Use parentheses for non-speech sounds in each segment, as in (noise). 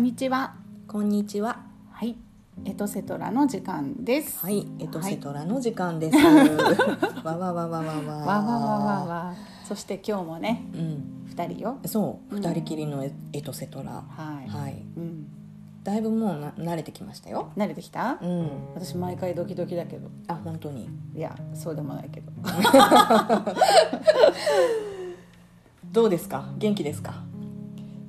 んにちは。こんにちは。はい、エトセトラの時間です。はい、エトはいセトラの時間です。(laughs) わわわわわわ。わわわわわ。そして今日もね、うん、二人よ。そう、うん二人きりのエエトセトラ。はい。はい、うん。だいぶもうな慣れてきましたよ。慣れてきた？うん、私毎回ドキドキだけど。あ、本当に？いや、そうでもないけど。(laughs) どうですか、元気ですか？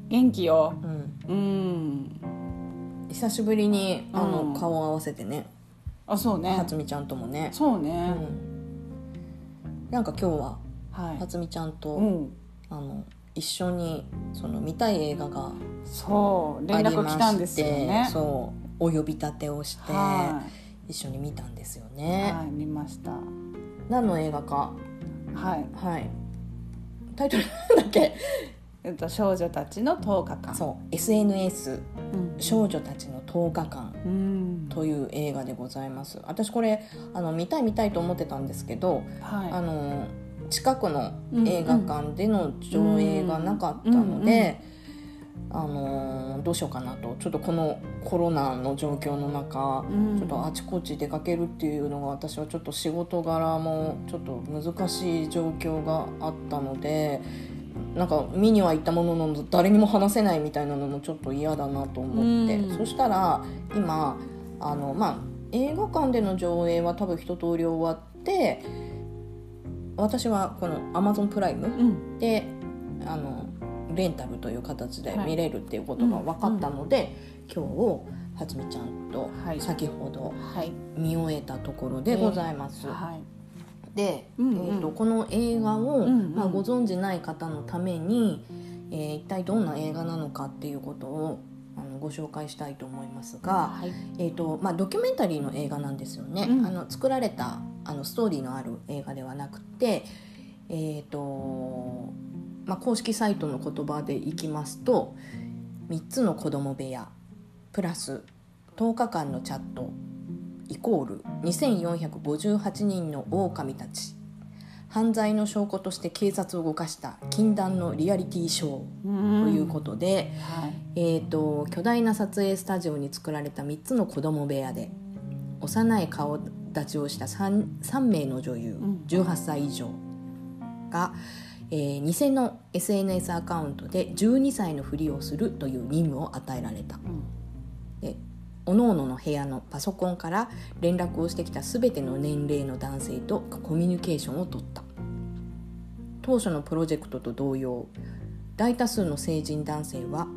元気よ。うん、うん。久しぶりに、あの、うん顔を合わせてね。あ、そうね。はつみちゃんともね。うそうね。ん。なんか今日は、はいは。つみちゃんと、うん。あの、一緒に、その見たい映画が。そう、連絡来たんですよね。そう、お呼び立てをして。は一緒に見たんですよい。ね、はい、見ました。何の映画かはい。はいタイトルなんだっけ？えっと少女たちの10日間。そう SNS うん。少女たちの10日間うん。という映画でございます私これあの見たい見たいと思ってたんですけど、はい。あの近くの映画館での上映がなかったので、あのどうしようかなとちょっとこのコロナの状況の中、うんちょっとあちこち出かけるっていうのが私はちょっと仕事柄もちょっと難しい状況があったのでなんか見には行ったものの誰にも話せないみたいなのもちょっと嫌だなと思って、うんそしたら今あのまあ映画館での上映は多分一通り終わって私はこの Amazon プライムうん。であのレンタルという形ではい見れるっていうことが分かったので、今日はつみちゃんとはい先ほどはい。見終えたところでございます。はい。で、うんうんえー、とこの映画を、うんうんまあ、ご存じない方のために、えー一体どんな映画なのかっていうことをあのご紹介したいと思いますが、はい。えーとまあ、ドキュメンタリーの映画なんですよね、うんあの作られたあのストーリーのある映画ではなくて、えーとまあ、公式サイトの言葉でいきますと3つの子供部屋プラス10日間のチャットイコール2458人の狼たち犯罪の証拠として警察を動かした禁断のリアリティショーとということで、はい。えー、と巨大な撮影スタジオに作られた3つの子供部屋で幼い顔立ちをした 3, 3名の女優、ん18歳以上が、えー偽の SNS アカウントで12歳のふりをするという任務を与えられた。うん。で各々の部屋のパソコンから連絡をしてきた全ての年齢の男性とコミュニケーションを取った当初のプロジェクトと同様大多数の成人男性は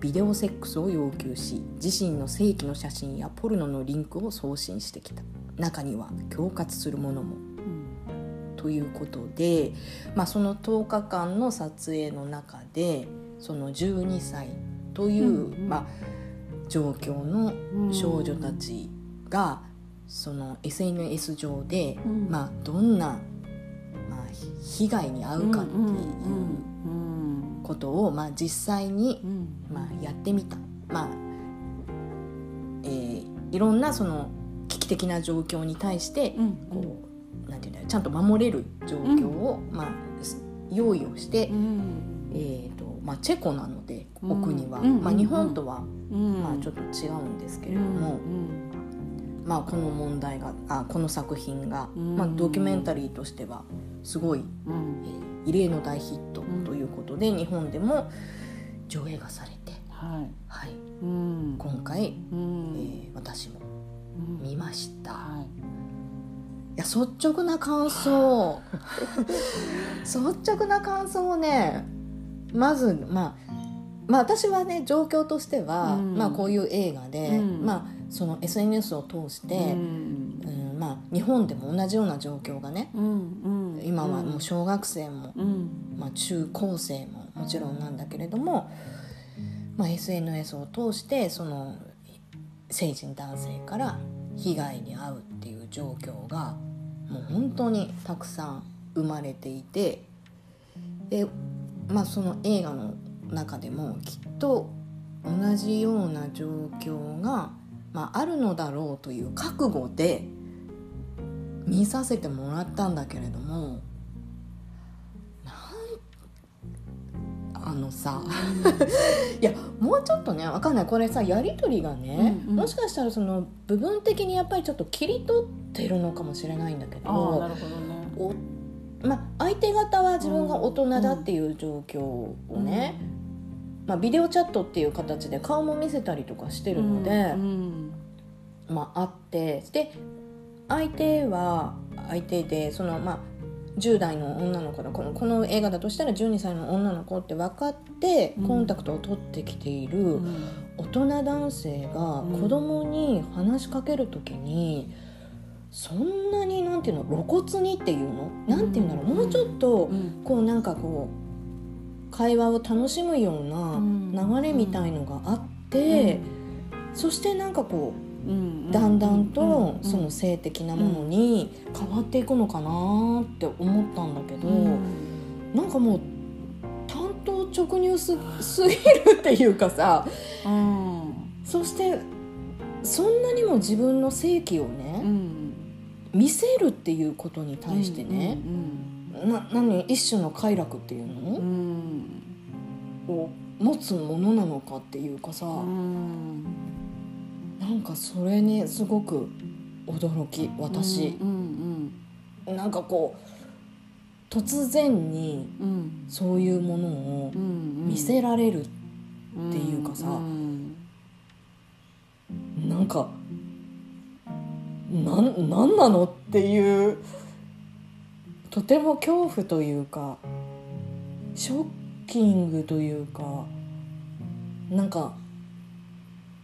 ビデオセックスを要求し自身の正規の写真やポルノのリンクを送信してきた中には恐喝するものもうん。ということで、まあ、その10日間の撮影の中でその12歳という、うんうんまあ、状況の少女たちが、その SNS 上で、うんまあ、どんな、まあ、被害に遭うかっていううん。ことを、まあ、実際にう、ん。まあ、やってみた。まあえーいろんなその危機的な状況に対して、うん。こうなんていうんだろうちゃんと守れる状況を、まあ、す用意をして、うん。えまあ、チェコなのでうんお国は、うんまあ、日本とは、うん。まあ、ちょっと違うんですけけれども、うん。まあ、この問題があこの作品が、うんまあ、ドキュメンタリーとしてはすごい、うんえ。ー異例の大ヒットということで、日本でも上映がされて、はい。はい、うん。今回、うえん。ー私もうん見ました。はい。いや率直な感想 (laughs) 率直な感想をねまずまあまあ私はね状況としては、うん。まあこういう映画で、うん。まあその SNS を通して、うん。うんまあ日本でも同じような状況がねうん。うん。今はもう小学生も、うん。まあ、中高生ももちろんなんだけれども、まあ、SNS を通してその成人男性から被害に遭うっていう状況がもう本当にたくさん生まれていてで、まあ、その映画の中でもきっと同じような状況が、まあ、あるのだろうという覚悟で見させてもらったんだけれどもあのさ (laughs) いやもうちょっとねわかんない。これさやり取りがね、うんうん。もしかしたらその部分的にやっぱりちょっと切り取ってるのかもしれないんだけああなどるほどね。お、まあ、相手方は自分が大人だっていう状況をね、まあ、ビデオチャットっていう形で顔も見せたりとかしてるので、うんまあ、あってで相手は相手でその、まあ、10代の女の子だこのこの映画だとしたら12歳の女の子って分かってうん。コンタクトを取ってきているうん。大人男性がうん子供に話しかける時にそんなになんていうの露骨にっていうの？なんていうんだろう。もうちょっとうん。こうなんかこう会話を楽しむよううん。な流れみたいのがあってそしてなんかこううんだんだんとうんその性的なものに変わっていくのかなって思ったんだけど、うん。なんかもう単刀直入すすぎるっていうかさうん。そしてそんなにも自分の性器をうね、ん見せるっていうことに対してね、うんな何一種の快楽っていううんうの、ん。を持つものなのかっていうかさ、うん。なんかそれにすごく驚き私。うんうんなんかこう突然にそういうものをうん見せられる、っていうかさ。うんなん。かなんなんなのっていうとても恐怖というかショッキングというかなんか、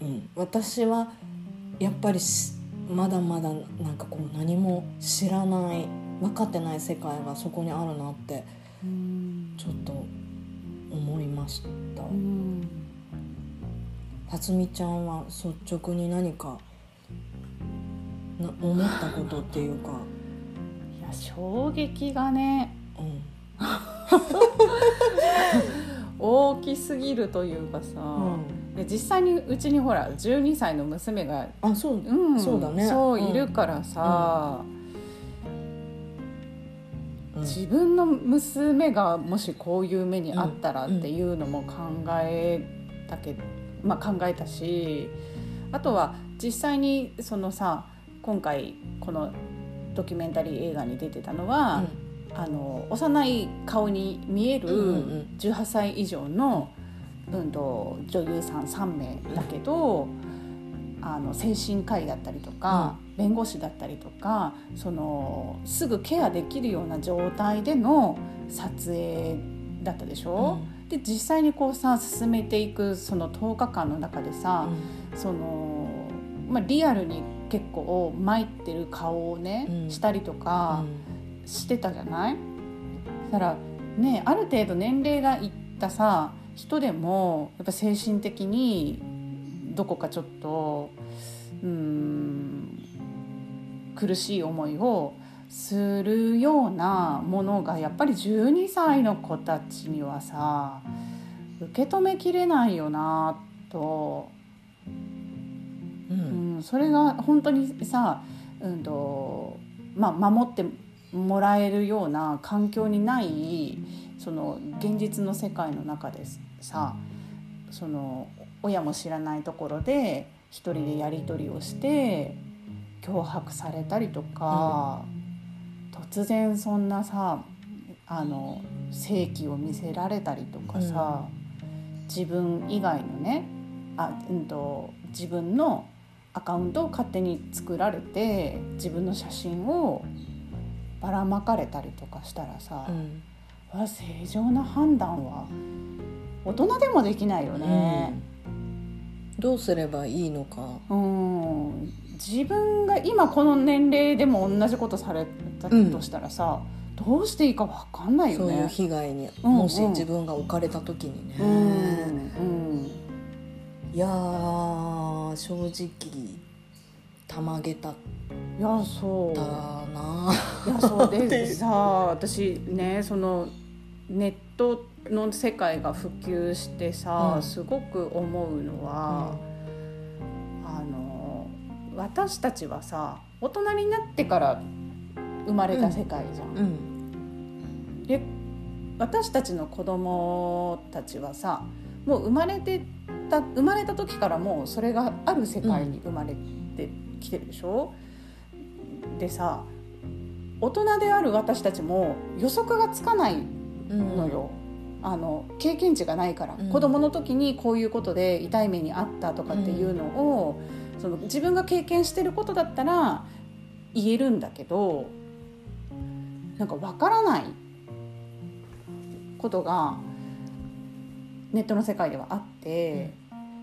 うん、私はやっぱりしまだまだなんかこう何も知らない分かってない世界がそこにあるなってうんちょっと思いました。うん辰巳ちゃんは率直に何かな思ったことっていうか、いや衝撃がねうん。大きすぎるというかさ、で実際にうちにほら12歳の娘が、あそう、うん、そうだね。いるからさ、うん。自分の娘がもしこういう目にあったらっていうのも考えたけど、まあ、考えたしあとは実際にそのさ今回このドキュメンタリー映画に出てたのは、あの幼い顔に見えるうんうんうん。18歳以上の、うん、と女優さん3名だけど、あの精神科医だったりとか、弁護士だったりとかそのすぐケアできるような状態での撮影だったでしょ、で実際にこうさ進めていくその10日間の中でさ、そのまあ、リアルに結構参ってる顔をね、うんしたりとか。してたじゃない？だからねある程度年齢がいったさ人でもやっぱ精神的にどこかちょっとうーん苦しい思いをするようなものがやっぱり12歳の子たちにはさ受け止めきれないよなとうん。うん、それが本当にさ、うんとまあ、守ってもらえるような環境にないその現実の世界の中でさその親も知らないところで一人でやり取りをして脅迫されたりとか、突然そんなさあの性器を見せられたりとかさ、自分以外のねあ、うん、と自分のアカウントを勝手に作られて自分の写真をばらまかれたりとかしたらさ、うん。正常な判断は大人でもできないよね。どうすればいいのか、うん。自分が今この年齢でも同じことされたとしたらさ、どうしていいか分かんないよそういうね。被害に、うんもしうん自分が置かれた時にね、うんうんいやー正直たまげた。っいやそう。たな。いやそうで (laughs) さ私ねそのネットの世界が普及してさ、うん。すごく思うのは、あの私たちはさ大人になってから生まれた世界じゃん。うん。で私たちの子供たちはさもう生まれてた生まれた時からもうそれがある世界に生まれてきてるでしょ、でさ大人である私たちも予測がつかないのよ、あの経験値がないから、うん。子供の時にこういうことで痛い目にあったとかっていうのを、その自分が経験してることだったら言えるんだけどなんかわからないことがネットの世界ではあって、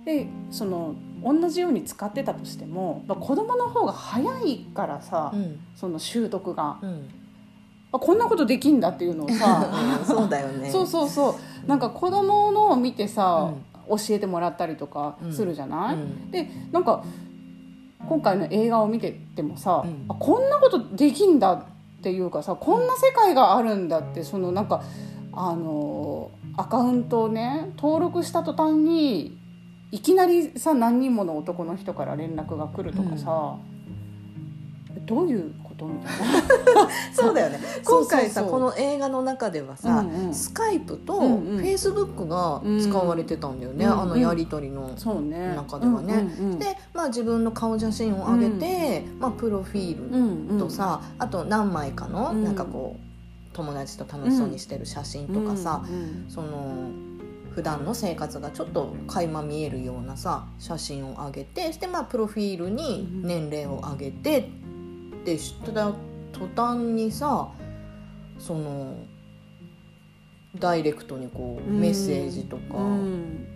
でその同じように使ってたとしても、まあ、子供の方が早いからさ、うん。その習得が。うん。あこんなことできんだっていうのをさ (laughs) そうだよね。(laughs) そうそうそう。なんか子供のを見てさ、教えてもらったりとかするじゃない、うん。でなんか今回の映画を見ててもさ、うん。あこんなことできんだっていうかさこんな世界があるんだってそのなんかあのアカウントをね登録した途端にいきなりさ何人もの男の人から連絡が来るとかさ、どういうことみたいな。(laughs) そうだよね。今回さこの映画の中ではさ、うんうん。スカイプとフうんうん。ェイスブックが使われてたんだよね、うんあのやり取りの。中ではね。うんうんで、まあ、自分の顔写真を上げて、まあ、プロフィールうんうん。とさ、あと何枚かの、うん。なんかこう友達と楽しそうにしてる写真とかさ、うんうんその普段の生活がちょっと垣間見えるようなさ写真を上げてしてまあプロフィールに年齢を上げてってした途端にさそのダイレクトにこううん。メッセージとかうん。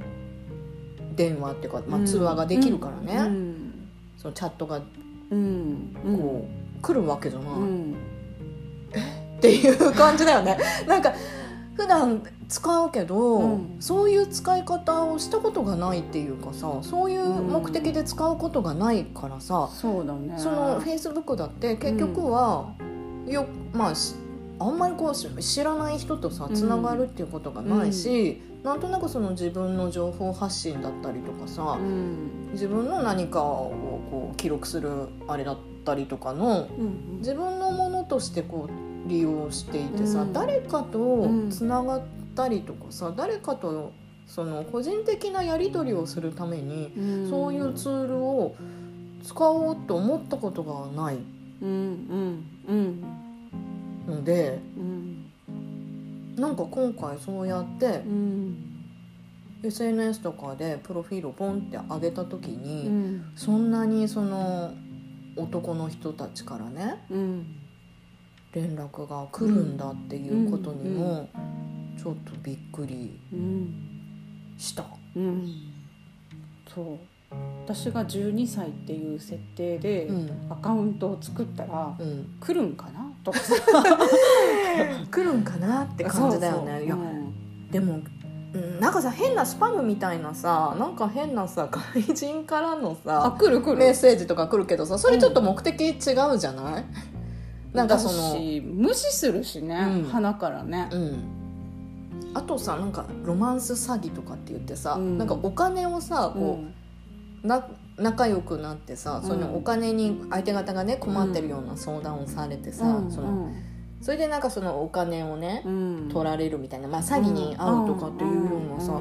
電話っていうか、まあ、通話ができるからね、うん。そのチャットがうん。こう来るわけじゃない、うんっていう感じだよね。なんか普段使うけど、うん。そういう使い方をしたことがないっていうかさそういう目的で使うことがないからさ、そうだね。そのフェイスブックだって結局は、よまあしあんまりこうし知らない人とさうん。つながるっていうことがないし、なんとなくその自分の情報発信だったりとかさ、うん。自分の何かをこう記録するあれだったりとかのうん。自分のものとしてこう利用していてさ、うん。誰かとつながったりとかさ誰かとその個人的なやり取りをするために、うん。そういうツールを使おうと思ったことがないうん。うん。うん。のでうん。なんか今回そうやってうん。SNS とかでプロフィールをポンって上げた時に、うん。そんなにその男の人たちからねうん連絡が来るんだっていうことにもちょっとびっくりうんした。うん。そう。私が12歳っていう設定でうん。アカウントを作ったらうん、来るんかな？とか。さ (laughs) (laughs) 来るんかなって感じだよね。そうそう。でも、うん、なんかさ変なスパムみたいなさなんか変なさ外人からのあさ来る来る。メッセージとか来るけどさそれちょっと目的違うじゃない、なんかその無視するしね、うん。鼻からね。うん。あとさなんかロマンス詐欺とかって言ってさ、うん。なんかお金をさこう、うん。な仲良くなってさ、そうん。のお金に相手方がね困ってるような相談をされてさ、うん。そのそれでなんかそのお金をね、うん。取られるみたいな、まあ、詐欺に遭うとかっていうようなさ、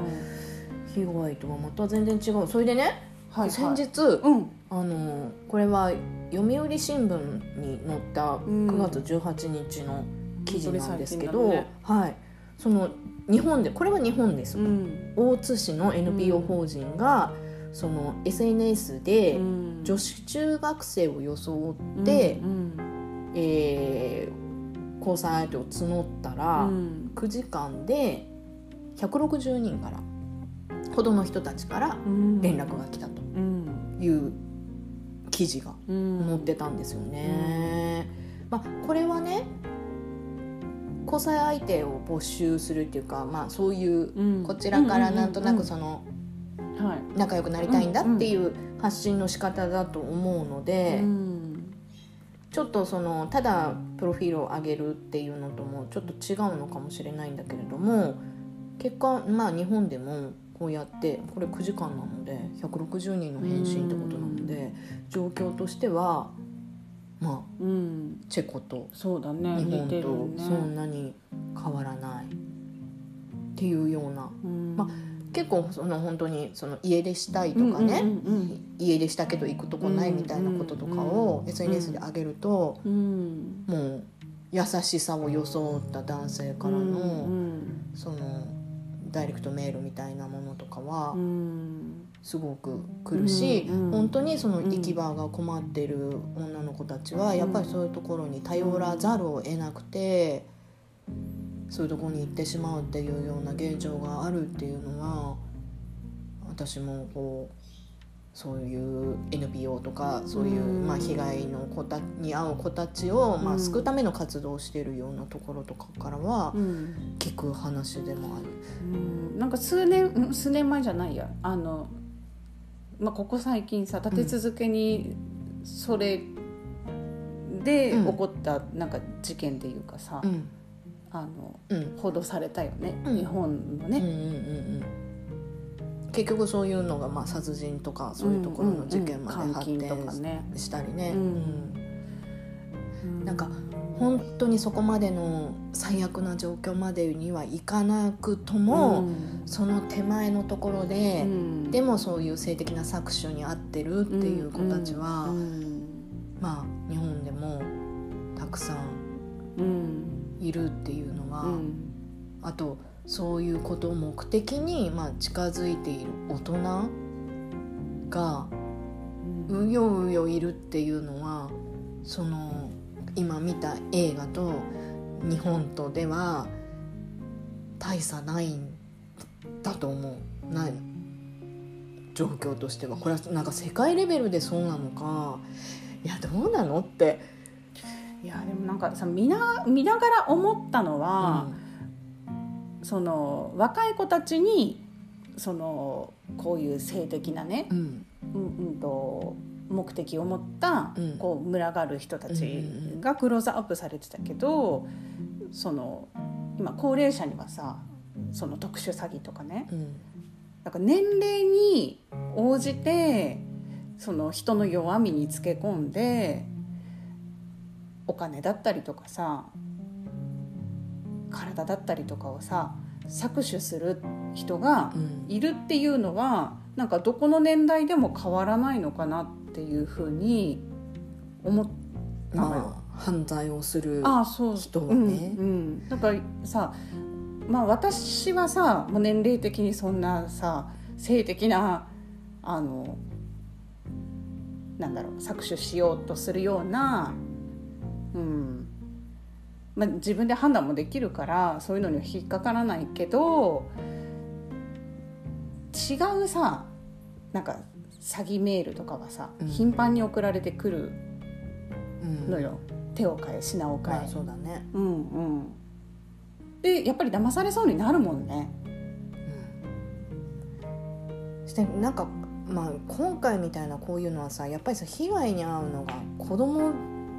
被害とはまた全然違う。それでね、はいはい。先日、うん。あのこれは読売新聞に載ったん。9月18日の記事なんですけど、本当に最近はい、その日本でこれは日本です、うん。大津市の NPO 法人が、その SNS でうん。女子中学生を装って、うんえー交際相手を募ったら、うん。9時間で160人からほどの人たちからうん。連絡が来たとうん。いう記事がうん。載ってたんですよね。まあ、これはね交際相手を募集するっていうか、まあ、そういううん。こちらからなんとなくその仲良くなりたいんだっていう発信の仕方だと思うので、うん。ちょっとそのただプロフィールを上げるっていうのともちょっと違うのかもしれないんだけれども結果まあ日本でもこうやってこれ9時間なので160人の返信ってことなので状況としてはまうん。あチェコとそうだね日本とね。そんなに変わらない。っていうような。うん。ま結構その本当にその家出したいとかね、うんうん家出したけど行くとこないみたいなこととかをうん SNS で上げるともう優しさを装った男性からうのん。そのダイレクトメールみたいなものとかはうん。すごく来るし本当にその行き場が困ってる女の子たちはやっぱりそういうところに頼らざるを得なくてそういうところに行ってしまうっていうような現状があるっていうのは私もこうそういう NPO とかそういう、うんまあ、被害の子たに遭う子たちを、まあ、うん救うための活動をしているようなところとかからはうん。聞く話でもある。うん。なんか数年うん数年前じゃないや。あの、まあ、ここ最近さ立て続けにそれでうん。起こったなんか事件っていうかさ、うん。あのうん。報道されたよね、うん。日本のね。うんうんうんうん結局そういうのがまあ殺人とかそういうところの事件まで発展したりね、なんか本当にそこまでの最悪な状況までにはいかなくとも、うん。その手前のところで、うん。でもそういう性的な搾取に遭ってるっていう子たちは、うん。まあ日本でもたくさんうん。いるっていうのは、うん。あとそういうことを目的に、まあ、近づいている大人がうん。うようよいるっていうのはその今見た映画と日本とでは大差ないんだと思う。ない。状況としては。これはなんか世界レベルでそうなのか。いやどうなのって、いやでもなんかさ見な見ながら思ったのは、その若い子たちにそのこういう性的なね、うん。うんうん、と目的を持った、うん。こう群がる人たちがクローズアップされてたけどその今高齢者にはさその特殊詐欺とかねうん。だから年齢に応じてその人の弱みにつけ込んでお金だったりとかさ体だったりとかをさ搾取する人がうん。いるっていうのはなんかどこの年代でも変わらないのかなっていうふうに思った犯罪をするああそう。人はね。うんうん、だからさまあ私はさもう年齢的にそんなさ性的なあのなんだろう搾取しようとするような、うんまあ、自分で判断もできるからそういうのには引っかからないけど違うさなんか詐欺メールとかがさ、うん。頻繁に送られてくるうん。のよ、手を変え品を変え、まあそうだね。うんうん。でやっぱり騙されそうになるもんね。してなんか、まあ、今回みたいなこういうのはさやっぱりさ被害に遭うのが子供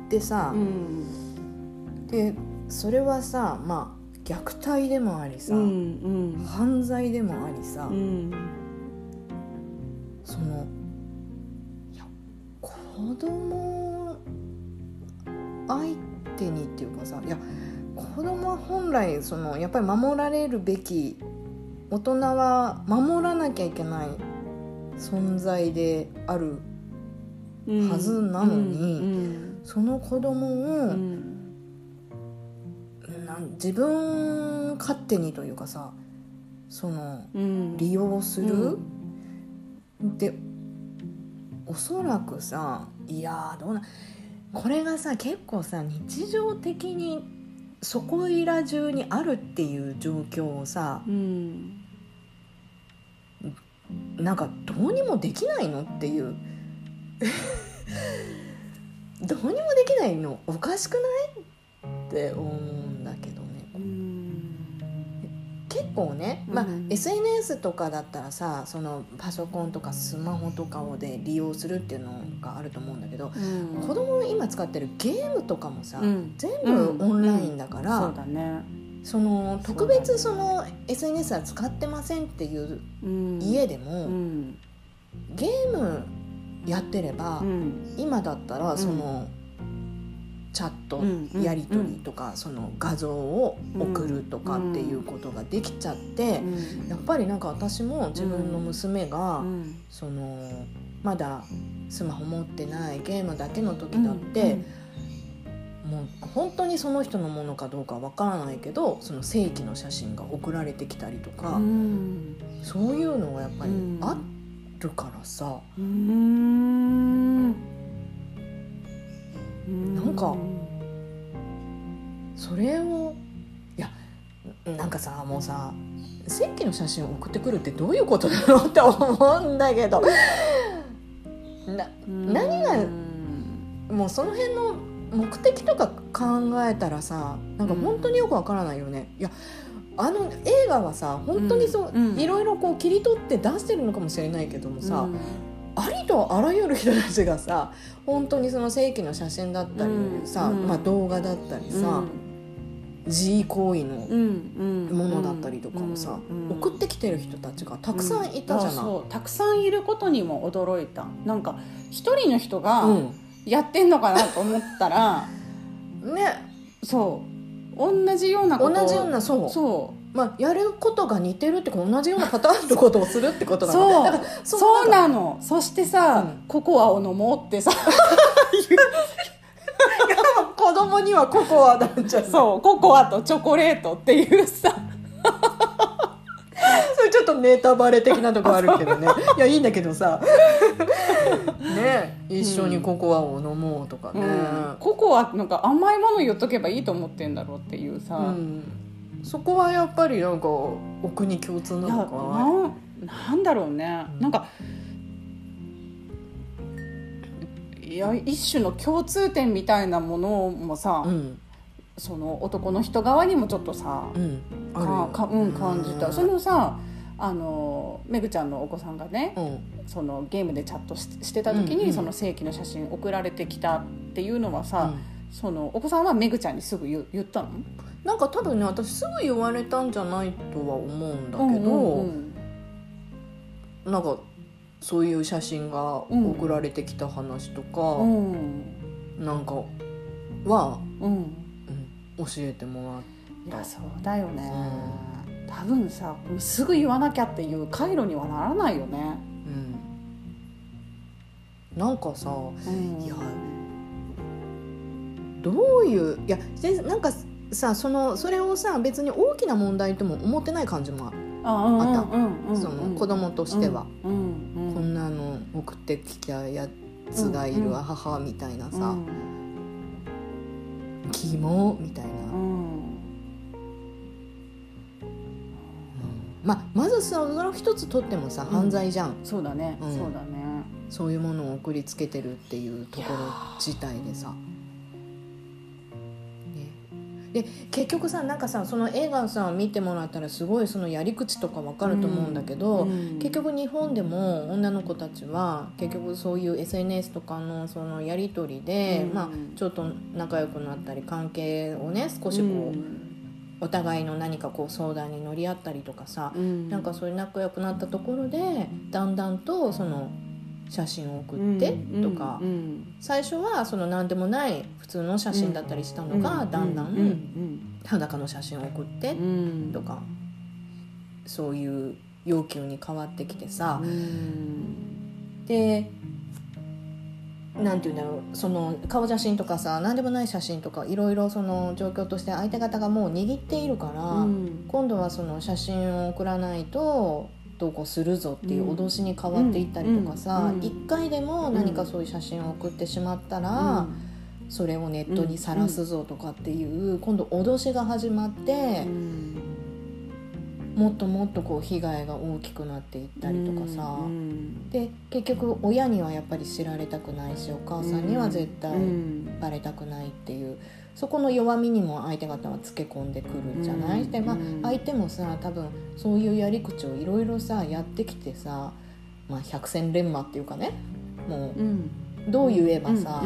でさ、ん。でそれはさまあ虐待でもありさ、うん犯罪でもありさ、うん。そのいや子供相手にっていうかさいや子供は本来そのやっぱり守られるべき大人は守らなきゃいけない存在であるうん。はずなのにうんその子供うを、自分勝手にというかさそのうん。利用する、うでおそらくさいやーどうなこれがさ結構さ日常的にそこいら中にあるっていう状況をさうん。なんかどうにもできないのっていう。(laughs) どうにもできないの。おかしくない？って思う結構ね、まあうん SNS とかだったらさそのパソコンとかスマホとかをで利用するっていうのがあると思うんだけどうん。子供今使ってるゲームとかもさ、うん。全部オンラインだから、そうだね。その特別その SNS は使ってませんっていううん。家でも、うん。ゲームやってれば、うん。今だったらその、チャットやり取りとか、その画像を送るとかっていうことができちゃって、やっぱりなんか私も自分の娘が、うんそのまだスマホ持ってないゲームだけの時だって、もう本当にその人のものかどうかわからないけどその正規の写真が送られてきたりとか、うん。そういうのがやっぱりうん。あるからさ、うんなんかそれをいやなんかさもうさ正規の写真を送ってくるってどういうことだろうって思うんだけどな何がもうその辺の目的とか考えたらさなんか本当によくわからないよね。いやあの映画はさ本当にそう、うん。うん。いろいろこう切り取って出してるのかもしれないけどもさ、ありとあらゆる人たちがさ本当にその正規の写真だったりさ、うん。まあ、動画だったりさ、自慰行為のもものだったりとかをさ、送ってきてる人たちがたくさんいたじゃない？そうたくさんいることにも驚いた。なんか一人の人がうん。やってんのかなと思ったら、(laughs) ね。そう。同じようなことを。同じようなそう。そまあ、やることが似てるって同じようなパターンのことをするってことなのそう。だからうそうななの。そしてさ、うん。ココアを飲もうってさ。(laughs) 子供にはココアなんじゃそうココアとチョコレートっていうさ。(laughs) それちょっとネタバレ的なとこあるけどね。(laughs) いやいいんだけどさ。ね一緒にココアを飲もうとかね、うん。ココアなんか甘いもの言っとけばいいと思ってんだろうっていうさ、うんそこはやっぱりなんかお国共通なのかな。なんだろうね、うん。なんかいや一種の共通点みたいなものもさ、うん。その男の人側にもちょっとさ、うん。かよ。かうん、感じた、うん。そのさあのめぐちゃんのお子さんがねうん。そのゲームでチャットししてた時に、うんうんその正規の写真送られてきたっていうのはさ、うん。そのお子さんはめぐちゃんにすぐ言言ったの？なんか多分ね私すぐ言われたんじゃないとは思うんだけど、うんうんなんかそういう写真が送られてきた話とか、うん。なんかは、うん。うん、教えてもらっいやそうだよね、多分さすぐ言わなきゃっていう回路にはならないよね、うん、なんかさうん、いやどういういやでなんかさそのそれをさ別に大きな問題とも思ってない感じもある。あったその子供としては、こんなの送ってきたやつがいるわ、母みたいなさ。うん「キモ」みたいな、うん。まあ、まずその一つとってもさ犯罪じゃん、そうだね、うん。そうだね。そういうものを送りつけてるっていうところ自体でさ。ねで結局さなんかさその映画をさ見てもらったらすごいそのやり口とかわかると思うんだけど、うん。結局日本でも女の子たちは結局そういう SNS とかのそのやり取りで、うん。まあ、ちょっと仲良くなったり関係をね少しこう、お互いの何かこう相談に乗り合ったりとかさ、うん。なんかそういう仲良くなったところでだんだんとその写真を送ってとか、最初はその何でもない普通の写真だったりしたのが、だんだうんん。裸の写真を送ってうん。とか、そういう要求に変わってきてさ、うん。でなんていうんだろう。その顔写真とかさ何でもない写真とかいろいろその状況として相手方がもう握っているから、うん。今度はその写真を送らないとどうこうするぞっていう脅しに変わっていったりとかさうん。うん。一、回でも何かそういう写真を送ってしまったら、それをネットにさらすぞとかっていう、今度脅しが始まってう、ん。もっともっとこう被害が大きくなっていったりとかさ。うん。で結局親にはやっぱり知られたくないしお母さんには絶対うん。バレたくないっていうそこの弱みにも相手方はつけ込んでくるじゃない、うん。でまあうん相手もさ多分そういうやり口をいろいろさやってきてさ、まあ、百戦錬磨っていうかねもうん。うどう言えばさ、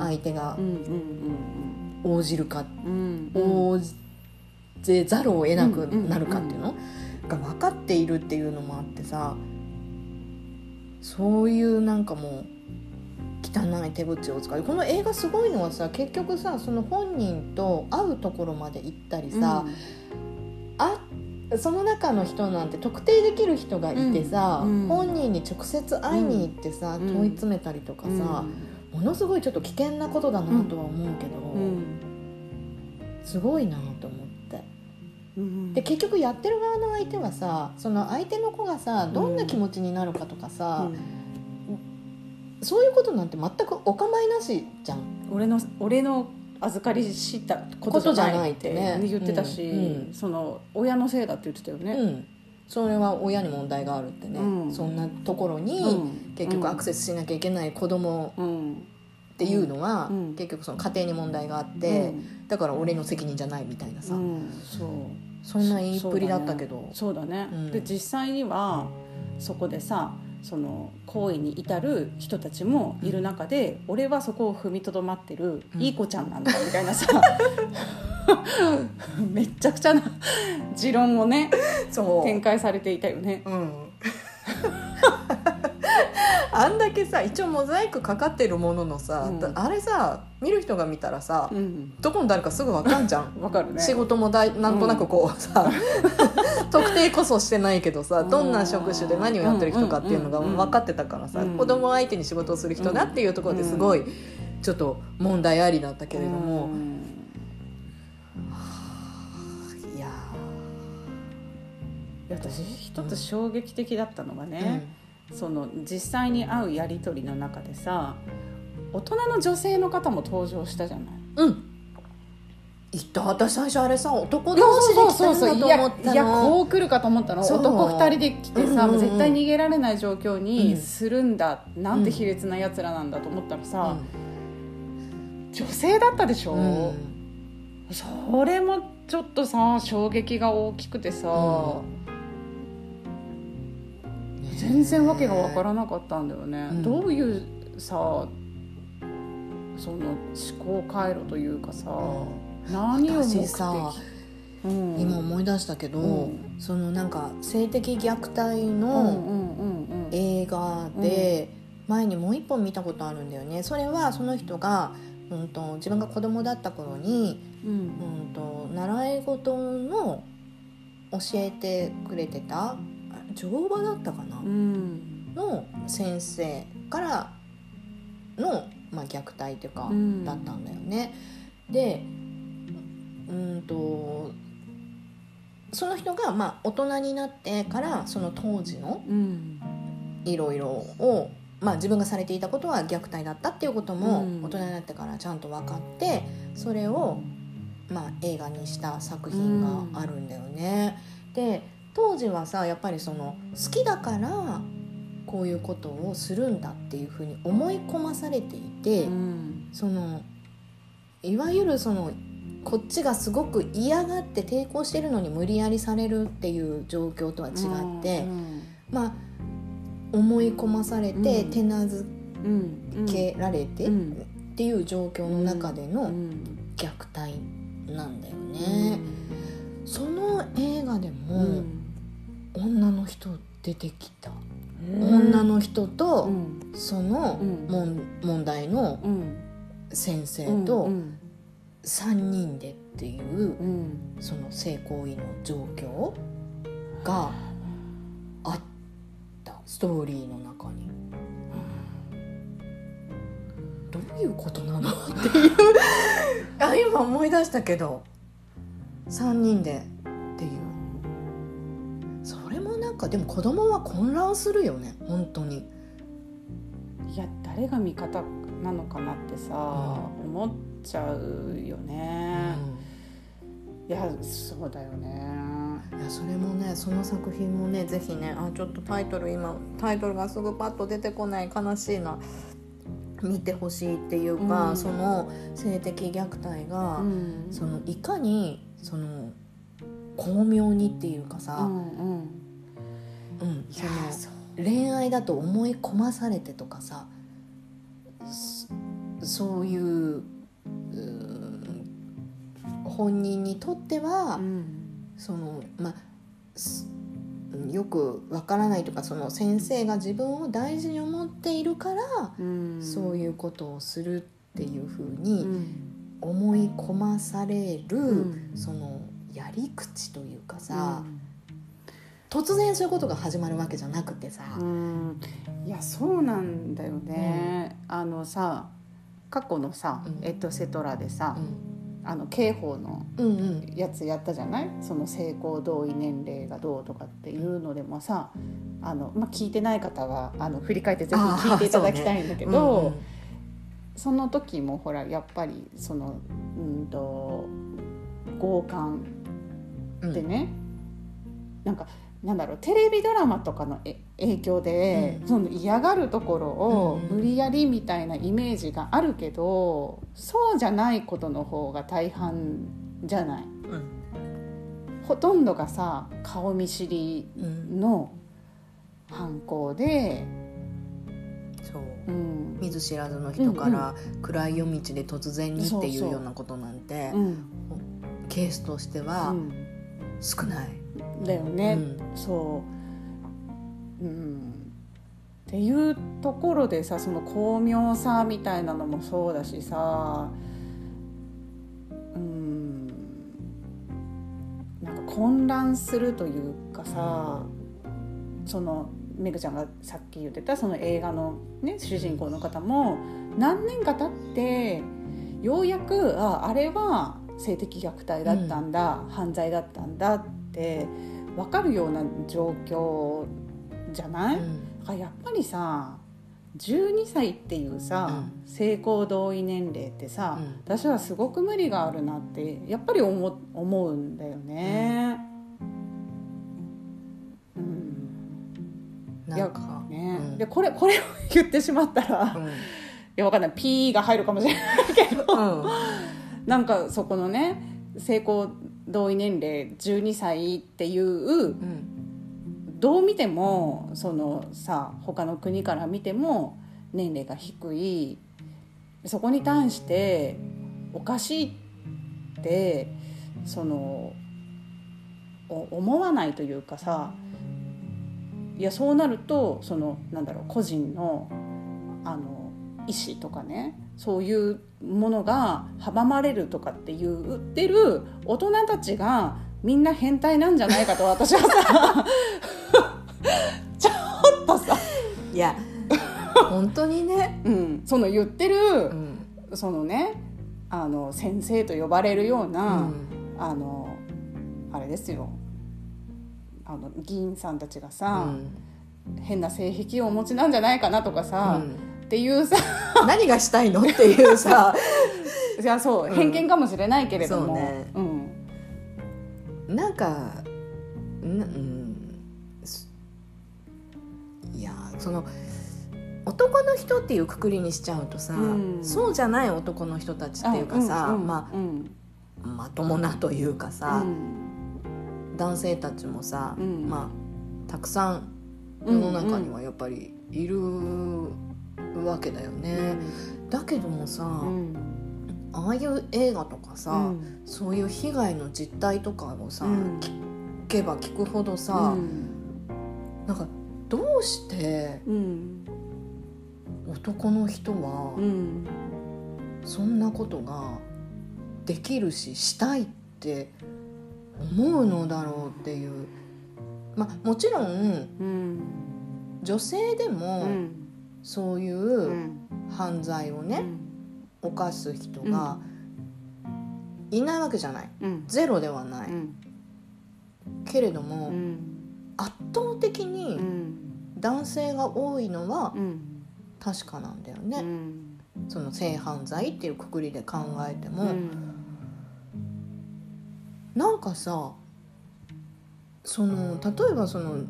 相手が応じるか、応じざるを得なくなるかっていうの？が分かっているっていうのもあってさそういうなんかもうき汚い手口を使う。この映画すごいのはさ結局さその本人と会うところまで行ったりさ、あその中の人なんて特定できる人がいてさ、うん。うん。本人に直接会いに行ってさ、うん。問い詰めたりとかさ、ものすごいちょっと危険なことだなとは思うけど、うん。すごいなと思って。うんで結局やってる側の相手はさその相手の子がさどんな気持ちになるかとかさ、そういうことなんて全くお構いなしじゃん。俺の俺の預かりしたここととじゃなないいって言ってたし、うん。うん。その親のせいだって言ってたよね。うん、それは親に問題があるってね、うん。そんなところに、うん。結局アクセスしなきゃいけない子供うん。っていうのは、うん。結局その家庭に問題があって、だから俺の責任じゃないみたいなさ、うん。そう。そんな言いっぷりだったけど。そうだね。うん。で実際にはそこでさその行為に至る人たちもいる中で、俺はそこを踏みとどまってるうん。いい子ちゃんなんだみたいなさ (laughs) めっちゃくちゃな持論をねそ展開されていたよね。うん (laughs) あんだけさ一応モザイクかかってるもののさ、うん。あれさ見る人が見たらさ、うん、どこの誰かすぐ分かんじゃん。わかるね。仕事もだいなんとなくこうさ、(laughs) 特定こそしてないけどさどんな職種で何をやってる人かっていうのが分かってたからさ、うん。子供相手に仕事をする人だっていうところですごいちょっと問題ありだったけれども、うん。いや私一つ衝撃的だったのがー、ね、その実際に会うやり取りの中でさ大人の女性の方も登場したじゃない？うん、うんいった？私最初あれさ男同士で来たんだと思ったの。いやこう来るかと思ったの。男二人で来てさ、うんうんうん。絶対逃げられない状況うんにするんだ、なんて卑劣なやつらなんだと思ったらさ、女性だったでしょ、うん。それもちょっとさ衝撃が大きくてさ、全然わけがわからなかったんだよね、うん。どういうさその思考回路というかさ、何を目的？私さうん。今思い出したけど、うん。そのなんか性的虐待うんのうんうんうん。映画で前にもう一本見たことあるんだよね。それはその人が、うん、と自分が子供だった頃に、うん。うん、と習い事の教えてくれてたあ乗馬だったかな、うん。の先生からの、まあ、虐待というか、うん。だったんだよね。でうんとその人が、まあ、大人になってからその当時のうん。いろいろを、まあ、自分がされていたことは虐待だったっていうこともうん。大人になってからちゃんと分かってそれを、まあ、映画にした作品があるんだよね。で当時はさやっぱりその好きだからこういうことをするんだっていうふうに思い込まされていて、うん。そのいわゆるそのこっちがすごく嫌がって抵抗してるのに無理やりされるっていう状況とは違って、うん。まあ思い込まされてうん。手なずうんけられてっうん。ていう状況の中でうのん。虐待なんだよね。その映画でうもん女の人出てきた、うん。女の人とうん。そのうん。問題のうん。先生うとん。3人でっていううん。その性行為の状況があった。ストーリーの中に。どういうことなの？っていう。(laughs) あ今思い出したけど。3人でっていうなんかでも子供は混乱するよね本当に。いや誰が味方なのかなってさ、思っちゃうよね、いやそうだよね。いやそれもねその作品もねぜひねあちょっとタイトル今タイトルがすぐパッと出てこない悲しいな見てほしいっていうか、うん。その性的虐待が、うん。そのいかにその巧妙にっていうかうさ、んうんうん。いその恋愛だと思い込まされてとかさそそういう本人にとっては、うんそのまあすよくわからないとかその先生が自分を大事に思っているから、うんそういうことをするっていうふううにん。思い込まされる、うん。そのやり口というかさ、突然そういうことが始まるわけじゃなくてさ、うん。いやそうなんだよね、あのさ過去のさ、うん。エトセトラでさう、ん。あの刑法のうんうん。やつやったじゃない？その性交同意年齢がどうとかっていうのでもさあの、まあ、聞いてない方はあの振り返ってぜひ聞いていただきたいんだけど、その時もほらやっぱりそのうんと強姦うんうん。でね、なんかなんだろうテレビドラマとかのえ影響で、うんその嫌がるところをうん無理やりみたいなイメージがあるけどそうじゃないことの方が大半じゃない？ほとんどがさ顔見知りうん。の犯行で、そう。うん。見ず知らずの人から暗い夜道で突然にっていうようなことなんてうん。ケースとしてうはん、少ない。だよね、うん。そう、うん、っていうところでさその巧妙さみたいなのもそうだしさうん。なんか混乱するというかさそのめぐちゃんがさっき言ってたその映画の、ね、主人公の方も何年か経ってようやくああれは性的虐待だったんだ、犯罪だったんだって分かるような状況じゃない、うん。だからやっぱりさ12歳っていうさ、う性交同意年齢ってさ、うん。私はすごく無理があるなってやっぱり思思うんだよね。うん。なんかね。うん。でこれこれを言ってしまったら、いうん。やわかんない。ピーが入るかもしれないけど。うん。なんかそこのね性交同意年齢12歳っていううん。どう見てもそのさ他の国から見ても年齢が低い。そこに対しておかしいってそのお思わないというかさいやそうなるとそのなんだろう個人のあの意思とかねそういうものが阻まれるとかっていう言ってる大人たちがみんな変態なんじゃないかと私はさ (laughs) ちょっとさ、いや本当にね、うん、その言ってる、うん。そのねあの先生と呼ばれるよううな、ん。あのあれですよ。あの議員さんたちがうさ、ん。変な性癖をお持ちなんじゃないかなとかさ、うんっていうさ。何がしたいの？っていうさ。(laughs) いやそう、うん偏見かもしれないけれども。ね。うん。なんかなうん。すいやその男の人っていうくくりにしちゃうとさ、うん。そうじゃない男の人たちっていうかさ、うんうんまうん。あ、まともなというかさ、うん。男性たちもさ、うん。まあたくさん世の中にはやっぱりいるわけだよね。だけどもさ、うん。ああいう映画とかさ、うん。そういう被害の実態とかをさ、うん。聞けば聞くほどさ、うん。なんかどうしてうん。男の人はうん。そんなことができるししたいって思うのだろうっていう。まあもちろんうん。女性でうもんそういううん。犯罪をね、うん。犯す人がいないわけじゃない。うん。ゼロではない、うん。けれども、うん。圧倒的うにん。男性が多いのはうん。確かなんだようね、ん。その性犯罪っていうくくりで考えても、うん。なんかさその例えばその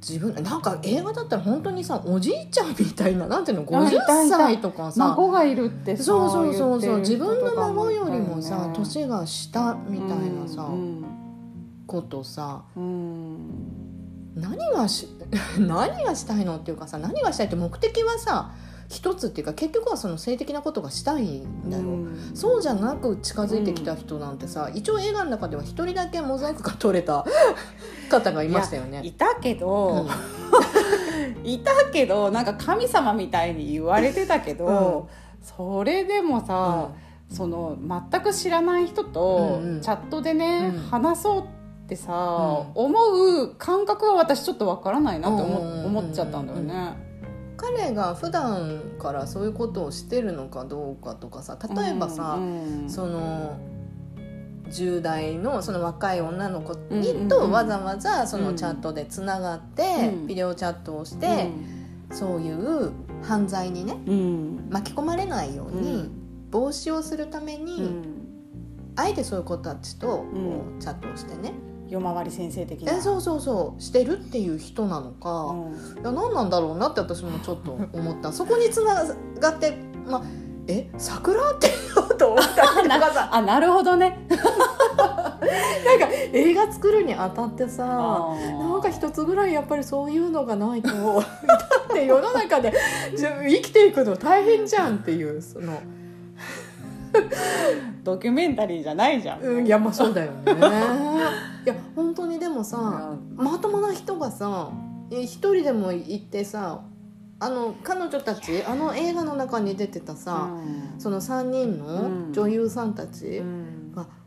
自分なんか映画だったら本当にさおじいちゃんみたいななんていうの50あいたいた歳とかさ孫がいるってさそうそうそうそう自分の孫よりもさ年が下みたいなさ、うんことさうん。何がし (laughs) 何がしたいのっていうかさ何がしたいって目的はさ一つっていうか結局はその性的なことがしたいんだよ、うん。そうじゃなく近づいてきた人なんてさ、一応映画の中では一人だけモザイクが取れた (laughs) 方がいましたよね。いたけど、いたけど (laughs) なんか神様みたいに言われてたけど、それでもさ、その全く知らない人とうんうん。チャットでね、うん。話そうってさ、う思う感覚は私ちょっとわからないなって思っちゃったんだよね。彼が普段からそういうことをしてるのかどうかとかさ例えばさ、うんうんその10代のその若い女の子にうんうんうん。とわざわざそうん。のチャットでつながって、うん。ビデオチャットをして、そういう犯罪にねうん。巻き込まれないようにうん。防止をするためうに、ん。あえてそういう子たちとこううチャットをしてね、夜回り先生的な。えそうそうそう。してるっていう人なのか、うん。いや何なんだろうなって私もちょっと思った。そこにつながって、まあ、え桜って言おうと思った。(laughs) りとあなるほどね。(laughs) なんか映画作るにあたってさあなんか一つぐらいやっぱりそういうのがないと (laughs) だって世の中でじゃ生きていくの大変じゃんっていうその、(laughs) ドキュメンタリーじゃないじゃん。うん、いやまあそうだよね。(laughs) いや本当にでもさうまともな人がさえ一人でも行ってさあの彼女たちあの映画の中に出てたさ、うん。その3人うん。の女優さんたちう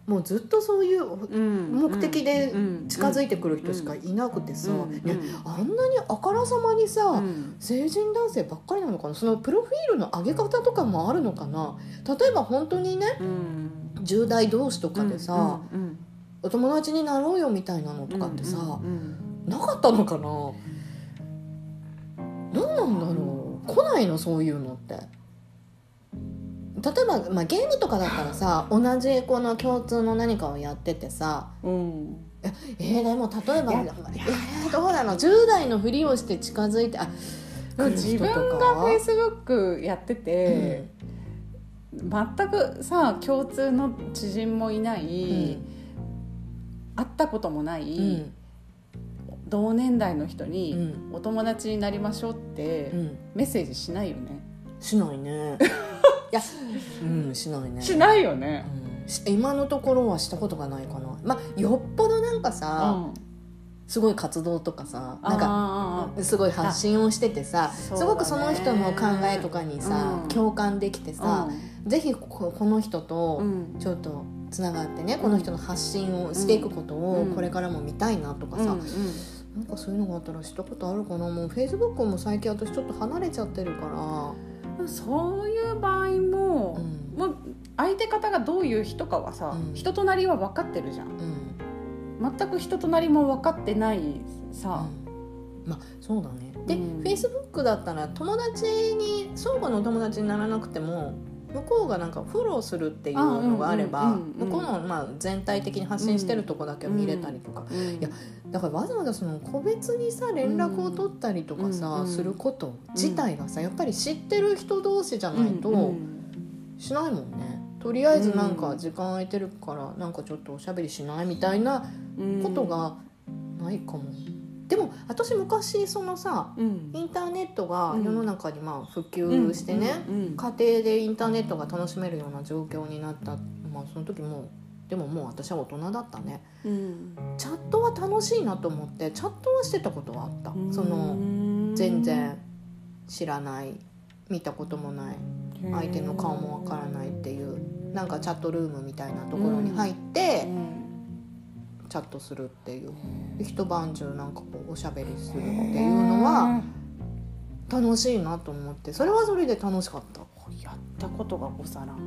もうずっとそういううん。目的で近づいいてくる人しかいなくてさ、あんなにあからさまにさ、うん。成人男性ばっかりなのかな？そのプロフィールの上げ方とかもあるのかな？例えば本当にねうん。10代同士とかでさ、うん。お友達になろうよみたいなのとかってさ、うん。なかったのかな？何なんだろう？来ないの？そういうのって例えば、まあ、ゲームとかだったらさ同じこの共通の何かをやっててさうん。えー、でも例えばえーどうなの？10代のふりをして近づいてあ自分がフェイスブックやってて、全くさ共通の知人もいない、会ったこともない、うん。うん同年代の人に、うん。お友達になりましょうってうん。メッセージしないよね、しないね。い (laughs) やうんしないね。しないよね、うん。し今のところはしたことがないかな。まあよっぽどなんかさ、すごい活動とかさなんかあー。すごい発信をしててさ、そうだね。すごくその人の考えとかにさ、うん。共感できてさ、ぜひここの人とうん。ちょっとつながってね、この人の発信をしていくことをうん。これからも見たいなとかさ、うんうん。なんかそういうのがあったらしたことあるかな。もうフェイスブックも最近私ちょっと離れちゃってるから、そういう場合も、うん。もう相手方がどういう人かはさ、うん。人となりは分かってるじゃん。うん。全く人となりも分かってないさ、うん。まあそうだね。で、うん。フェイスブックだったら友達に相互のお友達にならなくても向こうがなんかフォローするっていうのがあれば向こうのまあ全体的に発信してるとこだけ見れたりとか、うん。いやだからわざわざその個別にさ連絡を取ったりとかさ、うんすること自体がさやっぱり知ってる人同士じゃないとうんしないもんね。とりあえずなんか時間空いてるからなんかちょっとおしゃべりしないみたいなうん。ことがないかも。でも私昔そのさうん。インターネットが世の中にまあ普うん及してね、家庭でインターネットが楽しめるような状況になった、まあ、その時もでももう私は大人だったね。うん。チャットは楽しいなと思ってチャットはしてたことはあった、その全然知らない。見たこともない。相手の顔もわからないっていうなんかチャットルームみたいなところに入ってチャットするっていう。で一晩中なんかこうおしゃべりするっていうのは楽しいなと思って。それはそれで楽しかった、やったことがござらん、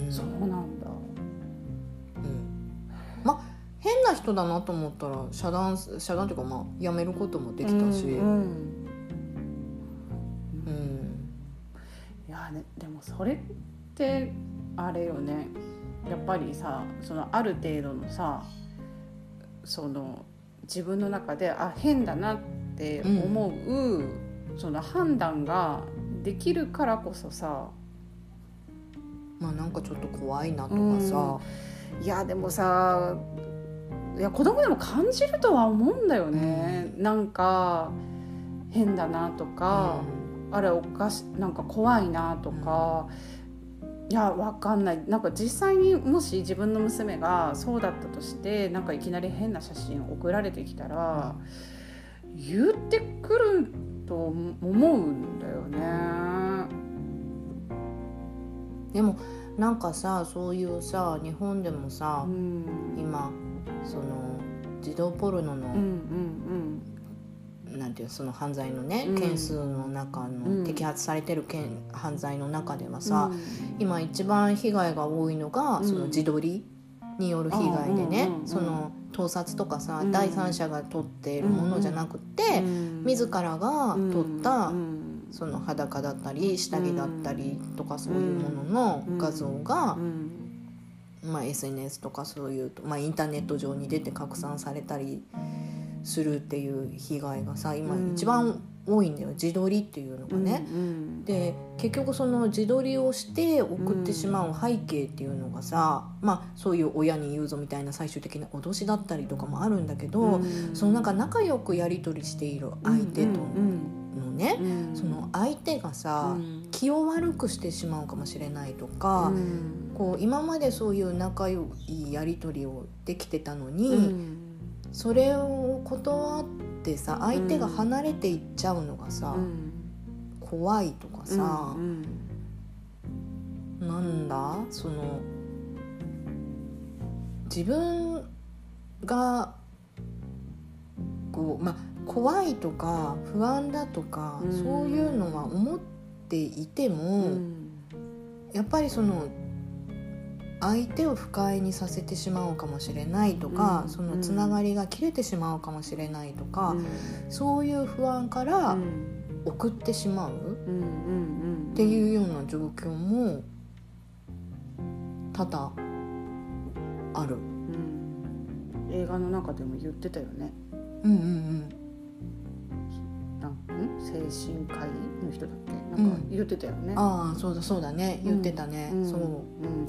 うん。そうなんだ。うんまあ変な人だなと思ったら遮断す遮断というかまあやめることもできたし、ううん。ん。いやねでもそれってあれよね。やっぱりさそのある程度のさその自分の中であ変だなって思う、その判断ができるからこそさ。まあなんかちょっと怖いなとかさ、いやでもさいや子供でも感じるとは思うんだよね、なんか変だなとか、あれおかしなんか怖いなとか、いやわかんない。なんか実際にもし自分の娘がそうだったとしてなんかいきなり変な写真送られてきたら言ってくると思うんだよね。でもなんかさそういうさ日本でもさ、うん。今その児童ポルノの、うんうんなんていうその犯罪のね、うん。件数の中の、うん。摘発されてる件犯罪の中ではうん。さ、今一番被害が多いのが、うん。その自撮りによる被害でね、その盗撮とかさ、うん。第三者が撮っているものじゃなくて、うん。自らが撮った、うんその裸だったり下着だったりとかそういうものの画像がう、ん。まあ、SNS とかそういう、まあ、インターネット上に出て拡散されたりするっていう被害がさ今うん。一番多いんだよ。自撮りっていうのがね。うん。で結局その自撮りをして送ってしまう背景っていうのがさ、まあそういう親に言うぞみたいな最終的な脅しだったりとかもあるんだけど、うん。そのなんか仲良くやり取りしている相手とのね、うん。その相手がさ、うん。気を悪くしてしまうかもしれないとか、うん。こう今までそういう仲良いやり取りをできてたのに、うん。それを断ってさ相手が離れていっちゃうのがさ、うん。怖いとかさう、ん。なんだ？その自分がこうまあ怖いとか不安だとか、うん。そういうのは思っていても、うん。やっぱりその相手を不快にさせてしまうかもしれないとか、うん。そのつながりが切れてしまうかもしれないとか、うん。そういう不安からうん。送ってしまうっていうような状況も多々ある。うん。映画の中でも言ってたよね。うんうんなんん精神科医の人だっけ？なんか言ってたよね、ああそうだそうだね。言ってたね、んそう、ん。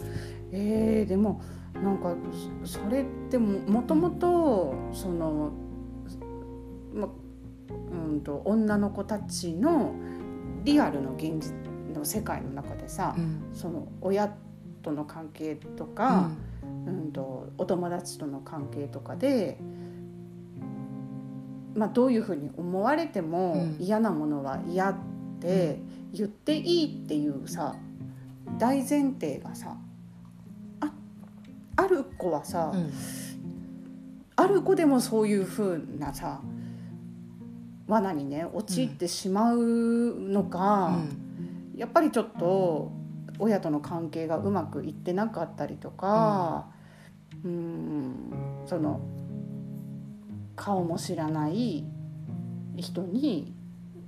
えーでもなんかそそれってももともとその、ま、うんと女の子たちのリアルの現実の世界の中でさ、うん。その親との関係とか、うん、とお友達との関係とかで、まあ、どういうふうに思われてもうん。嫌なものは嫌って言っていいっていうさ大前提がさあある子はさ、うん。ある子でもそういうふうなさ罠にね陥ってしまうのか、やっぱりちょっと親との関係がうまくいってなかったりとか、うん、その顔も知らない人に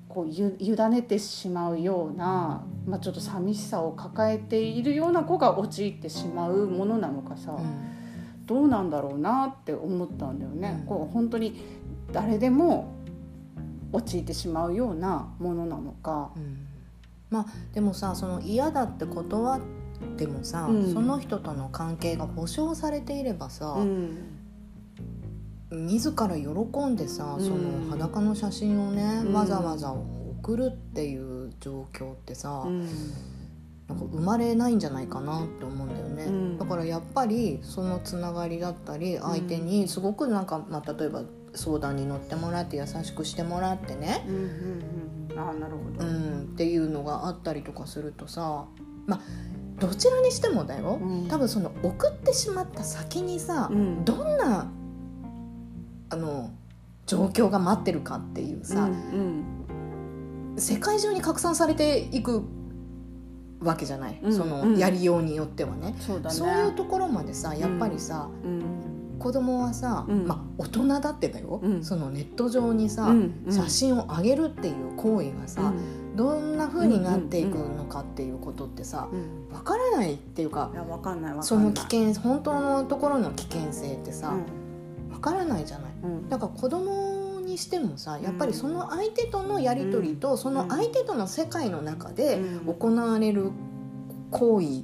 こうゆ委ねてしまうような、まあ、ちょっと寂しさを抱えているような子が陥ってしまうものなのかさ、うん。どうなんだろうなって思ったんだよね。うん。こう本当に誰でも陥ってしまうようなものなのか。うん。まあでもさその嫌だって断ってもさ、うん。その人との関係が保証されていればさ、うん自ら喜んでさうん。その裸の写真をね、うん。わざわざ送るっていう状況ってさ、うん。なんか生まれないんじゃないかなって思うんだよね、うん。だからやっぱりそのつながりだったり相手にすごくなんか、まあ、例えば相談に乗ってもらって優しくしてもらってね、うんうんうん、ああなるほど。うん、っていうのがあったりとかするとさまあどちらにしてもだよ、うん。多分その送ってしまった先にさ、うん。どんなあの状況が待ってるかっていうさ、うん世界中に拡散されていくわけじゃない、うん。そうん。のやりようによってはね、そうだね。そういうところまでさやっぱりさ、うん。子供はさ、うん。まあ大人だってだよ、うん。そのネット上にさ、うん。うん写真を上げるっていう行為がさ、どんな風になっていくのかっていうことってさうん。わからないっていうか。その危険本当のところの危険性ってさわからないじゃない？うん。うんだから子供にしてもさやっぱりその相手とのやり取りと、その相手との世界の中でうん。行われる行為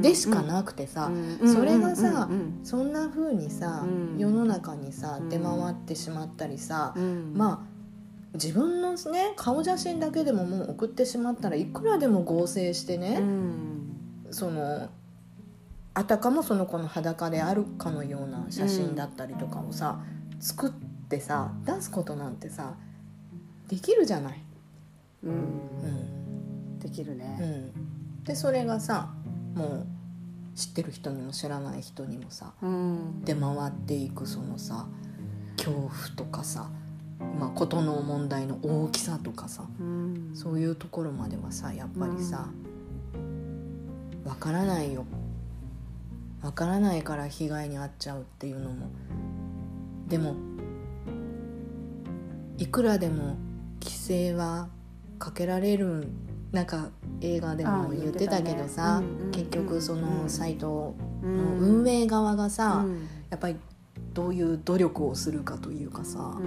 でしかなくてさ、それがさうん。そんな風にさ、うん。世の中にさうん。出回ってしまったりさ、うん。まあ自分のね顔写真だけでももう送ってしまったらいくらでも合成してね、うん。そのあたかもその子の裸であるかのような写真だったりとかをさ、作ってさ出すことなんてさできるじゃない。うん。うん。できるね、うん、でそれがさもう知ってる人にも知らない人にもさうん。出回っていくそのさ恐怖とかさ、まあ、事の問題の大きさとかさうん。そういうところまではさやっぱりさわからないよわからないから被害に遭っちゃうっていうのも。でもいくらでも規制はかけられるなんか映画でもあ言ってたけどさ、ね。うんうん結局そのサイトうのん運営側がさ、うん。やっぱりどういう努力をするかというかさ、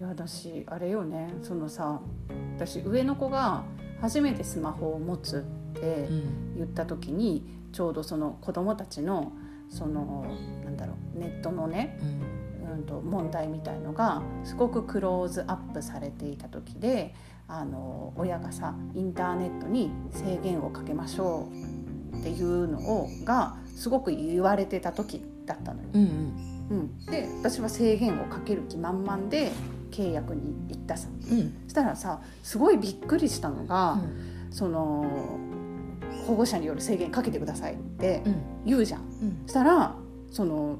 いや私あれよね。そのさ私上の子が初めてスマホを持つってうん言った時にちょうどその子供たちのそのなんだろうネットのね、うんうん、と問題みたいのがすごくクローズアップされていた時であの親がさインターネットに制限をかけましょうっていうのをがすごく言われてた時だったのよ。うんうん、で私は制限をかける気満々で契約に行ったさ。うん。そしたらさすごいびっくりしたのが、その保護者による制限かけてくださいってうん。言うじゃん。うん。そしたらその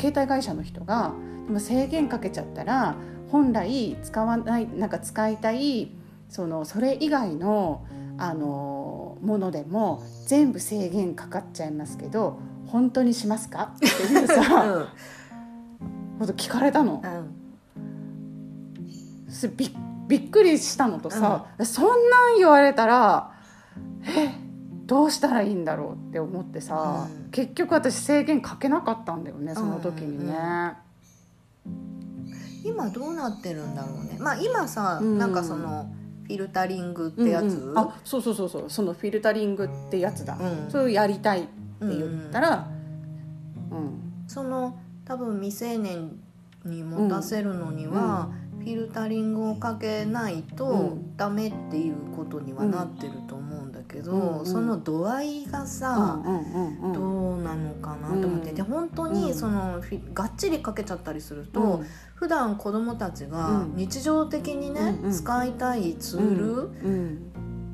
携帯会社の人がでも制限かけちゃったら本来使わないなんか使いたいそのそれ以外のあのものでも全部制限かかっちゃいますけど本当にしますか？っていうさ (laughs) こと聞かれたの。すびっびっくりしたのとさ、そんなん言われたらえどうしたらいいんだろうって思ってさ、うん。結局私制限かけなかったんだよねその時にね。今どうなってるんだろうね。まあ今さ、うん。なんかそのフィルタリングってやつ、うんうん。あそうそうそうそう。そのフィルタリングってやつだ、うん。それをやりたいって言ったら、うんその多分未成年に持たせるのには、フィルタリングをかけないとうん。ダメっていうことにはなってるけど、うんうんその度合いがうさ、んうんうんうん。どうなのかなと思って、うん。で本当にそのフィがっちりかけちゃったりすると、うん。普段子どもたちがうん。日常的にね、うんうん使いたいツール、うん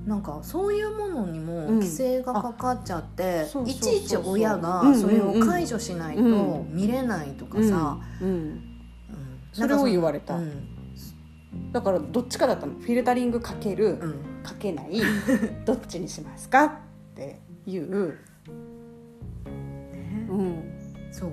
なんかそういうものにもうん。規制がかかっちゃって、そうそういちいち親がうんうんうん。それを解除しないとうん。見れないとかさ、うん。うん。うん。それを言われた。うんだからどっちかだったの。フィルタリングかける、うんかけないどっちにしますかっていう、うん。そう。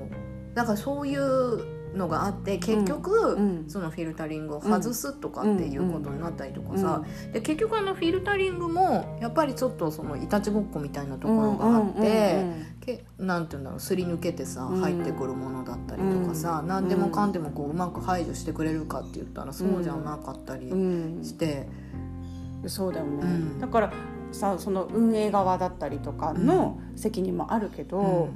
だからそういうのがあって結局、うん。そのフィルタリングを外すとかっていうことになったりとかさ、で結局あのフィルタリングもやっぱりちょっとそのいたちごっこみたいなところがあって。けなんていうんだろうすり抜けてさうん。入ってくるものだったりとかさ、何でもかんでもこううまく排除してくれるかって言ったらそうじゃなかったりうん。して、そうだよね、うん。だからさその運営側だったりとかの責任もあるけど、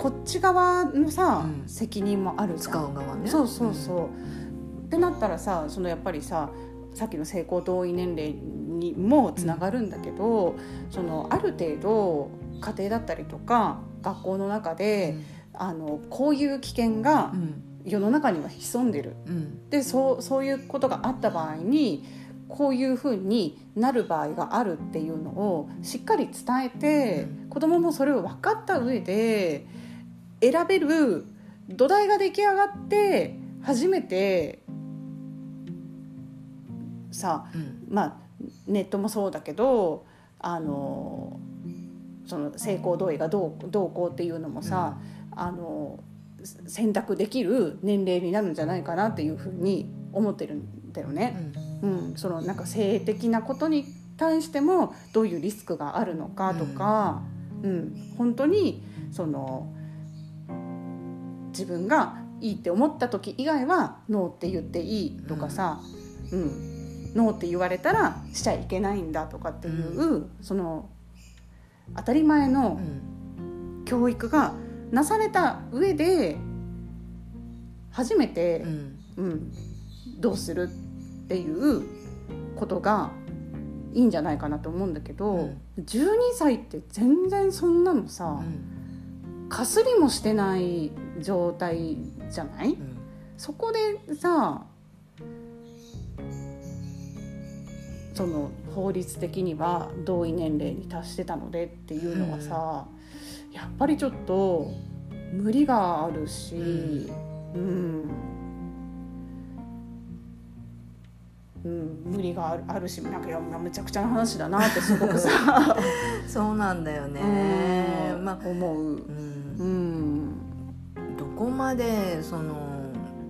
こっち側のさ、うん。責任もあるじゃん。使う側ね。そうそうそう、ってなったらさそのやっぱりささっきの性交同意年齢にもつながるんだけど、そのある程度家庭だったりとか学校の中うで、ん。あのこういう危険がうん。世の中には潜んでる。うん。でそうそういうことがあった場合にこういうふうになる場合があるっていうのをしっかり伝えて、うん。子どももそれを分かった上で選べる土台が出来上がって初めてさうん。まあネットもそうだけどあのその性交同意がどうどうこうっていうのもさ、あの選択できる年齢になるんじゃないかなっていうふうに思ってるんだようね。ん。うん、そのなんか性的なことに対してもどういうリスクがあるのかとか、うん。本当にその自分がいいって思った時以外はノーって言っていいとかさ、うんノーって言われたらしちゃいけないんだとかっていう、その当たり前のうん。教育がなされた上で初めてう、ん。うんどうするっていうことがいいんじゃないかなと思うんだけど、うん。12歳って全然そんなのうさ、んかすりもしてない状態じゃない？うん。そこでさその法律的には同意年齢に達してたのでっていうのはさ、やっぱりちょっと無理があるし、うん。うん無理があるあるしなんかいやむちゃくちゃな話だなってすごくさ、(laughs) そうなんだよね。うん。まあ思う。うん。うん。どこまでその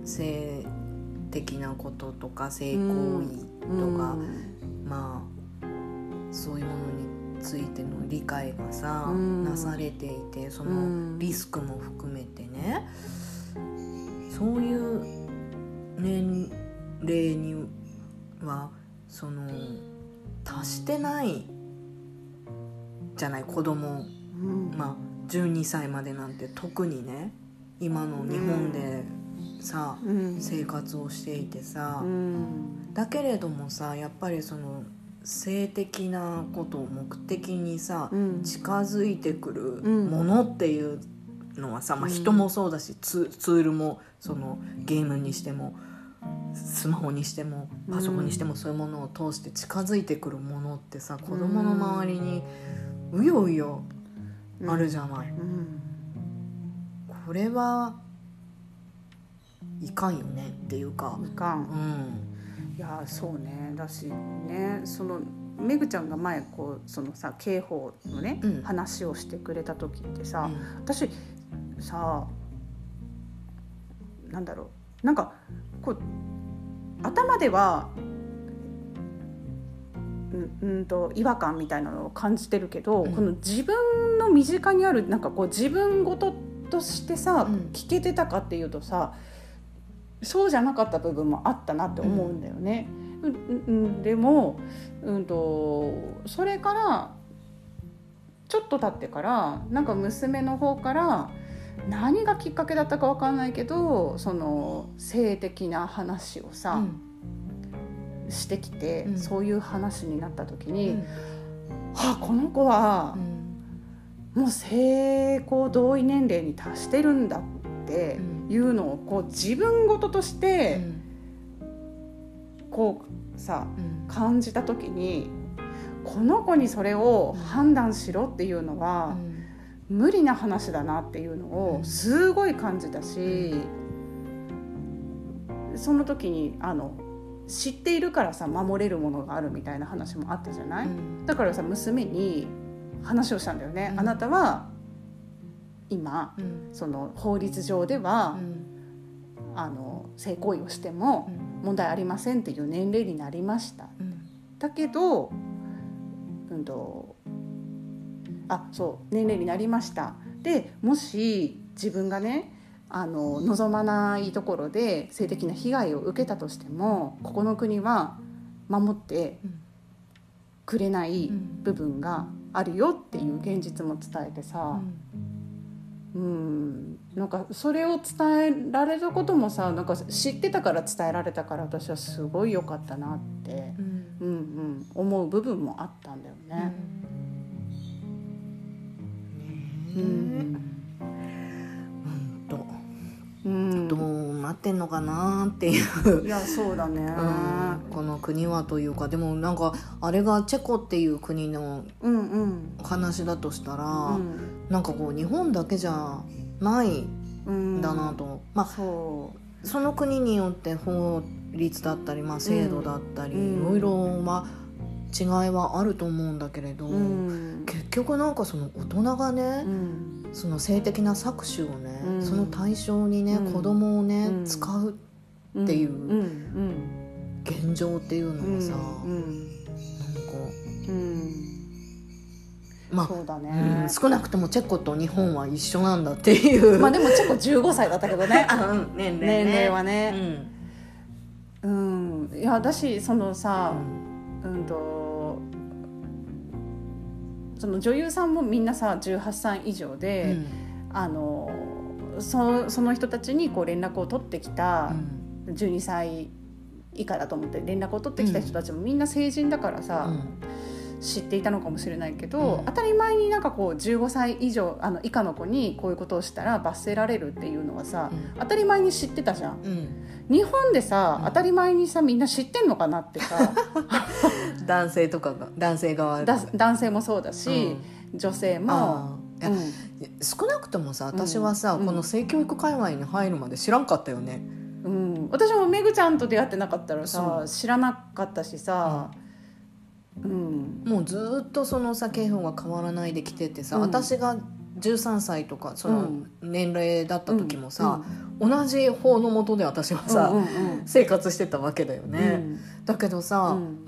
性的なこととか性行為とか、まあそういうものについての理解がさ、うん。なされていてそのうん。リスクも含めてね。そういう年齢にはその達してないじゃない子供。うん。まあ12歳までなんて特にね今の日本でさ、うん。生活をしていてさ、うん。だけれどもさやっぱりその性的なことを目的にさ、うん。近づいてくるうん。ものっていうのはさ、まあ、うん人もそうだしツツールもそのゲームにしてもスマホにしてもパソコンにしてもそういうものを通して近づいてくるものってさ子供の周りにうようよあるじゃない。うんこれはいかんよねっていうか、いかん。うん、いやそうね。だしねそのめぐちゃんが前こうそのさ刑法のね、うん。話をしてくれた時ってさ、うん。私さなんだろうなんかこう頭ではうんうんと違和感みたいなのを感じてるけど、うん。この自分の身近にあるなんかこう自分事としてさ、うん。聞けてたかっていうとさそうじゃなかった部分もあったなって思うんだよね。うんうんうん。でも、うん、とそれからちょっと経ってからなんか娘の方から何がきっかけだったかわかんないけどその性的な話をさ、うん。してきて、うん。そういう話になった時に、うん。はあこの子はもう性交同意年齢に達してるんだっていうのをこう自分事としうてん。こうさうん。感じた時にこの子にそれを判断しろっていうのは無理な話だなっていうのをすごい感じたしその時にあの知っているからさ守れるものがあるみたいな話もあったじゃない、うん。だからさ娘に話をしたんだよね、うん。あなたは今うん。その法律上ではう、ん。あの性行為をしても問題ありませんっていう年齢になりました。うん。だけど、うんと、あそう年齢になりました。でもし自分がねあの望まないところで性的な被害を受けたとしてもここの国は守ってうんくれないうん部分があるよっていう現実も伝えてうさ、んうん、なんかそれを伝えられたこともさなんか知ってたから伝えられたから私はすごい良かったなって、うん。うんうん、思う部分もあったんだよね。うんうん。とうん。どうなってんのかなっていう。いやそうだね、うん。この国はというかでもなんかあれがチェコっていう国のうん、うん。話だとしたら、うん。なんかこう日本だけじゃないうんんだなと、まあそその国によって法律だったり、まあ、制度だったり、うん。いろいろ、まあ、違いはあると思うんだけれど、う、うん。結局なんかその大人がね、うん。その性的な搾取をね、うん。その対象にね、うん。子供をね、うん。使うっていううん。現状っていううんのがさ、うん。なんかうん。まあそうだうんね、少なくともチェコと日本は一緒なんだっていう。まあでもチェコ15歳だったけどね。(laughs) 年齢ね。年齢はね。うん。うん。いやだしそのさ、うんとその女優さんもみんなさ18歳以上で、あのそその人たちにこう連絡を取ってきたうん。12歳以下だと思って連絡を取ってきた人たちもみんな成人だからさ、知っていたのかもしれないけど、うん。当たり前になんかこう15歳以上あの以下の子にこういうことをしたら罰せられるっていうのはさ、うん。当たり前に知ってたじゃん。うん。日本でさ、うん。当たり前にさみんな知ってんのかなってさ。(laughs) 男性とかが男性側だ男性もそうだし、女性も。少なくともさ私はさ、うん。この性教育界隈に入るまで知らんかったよね、んうん、私もめぐちゃんと出会ってなかったらさそ知らなかったしさ、うん。もうずーっとそのさ刑法が変わらないできててさ、うん。私が13歳とかそうのん。年齢だった時もさ、同じ法の下で私はさ、うんうんうん。生活してたわけだようね、ん。だけどさ、うん。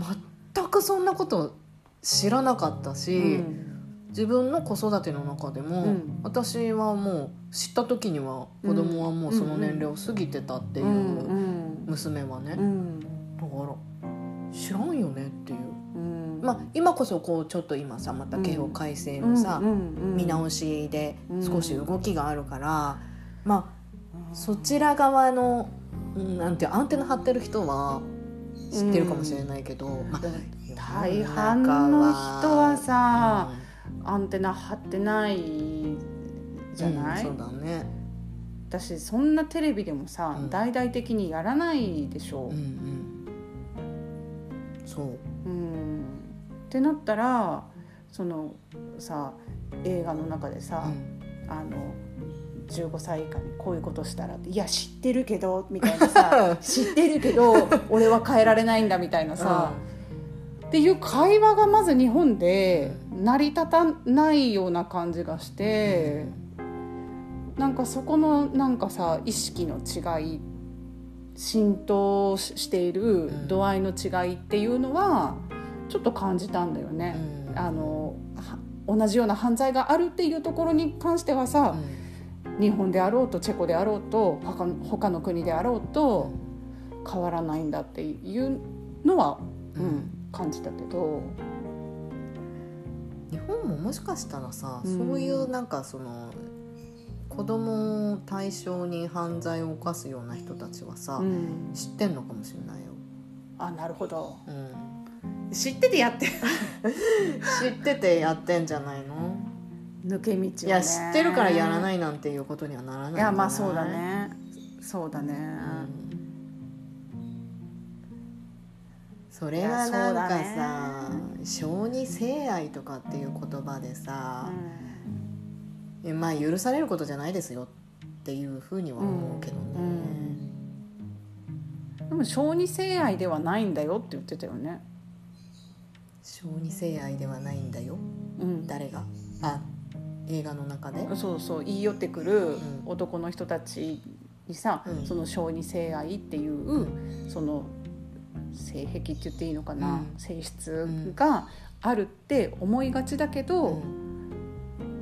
全くそんなこと知らなかったし、うん。自分の子育ての中でも、うん。私はもう知った時には子供はもうその年齢を過ぎてたっていう、うん娘はね、うん。だから知らんよねっていう、うんまあ今こそこうちょっと今さまた刑法改正のさ、見直しで少し動きがあるから、まうんあそちら側のうんなんてアンテナ張ってる人は知ってるかもしれないけど、まあ大半の人はさ、うんアンテナ張ってないじゃない、うんそうだね。私そんなテレビでもさ、うん。大々的にやらないでしょ。うんう、ん。そう。うんってなったらそのさ映画の中でさ、あの15歳以下にこういうことしたらいや知ってるけどみたいなさ (laughs) 知ってるけど俺は変えられないんだみたいなさ、っていう会話がまず日本で成り立たないような感じがして、なんかそこのなんかさ意識の違い浸透ししている度合いの違いっていうのはちょっと感じたんだよね。うん。あのは同じような犯罪があるっていうところに関してはさ、日本であろうとチェコであろうと他の他の国であろうと変わらないんだっていうのは、うん。うん感じたけど、日本ももしかしたらさ、うん。そういうなんかその子供を対象に犯罪を犯すような人たちはさ、うん。知ってんのかもしれないよ、あなるほど。うん、知っててやって知っててやってんじゃないの？抜け道を、ね、いや知ってるからやらないいなんていうことにはならないんい？やまあそうだね。そうだね、うんそれはなんかさ小児性愛とかっていう言葉でさ、えまあ許されることじゃないですよっていうふうには思うけどね、うん。でも小児性愛ではないんだよって言ってたよね、小児性愛ではないんだよ。うん、誰が？あ映画の中で？そうそう言い寄ってくるうん。男の人たちにさ、うん。その小児性愛っていう、その性癖って言っていいのかな、うん。性質があるって思いがちだけど、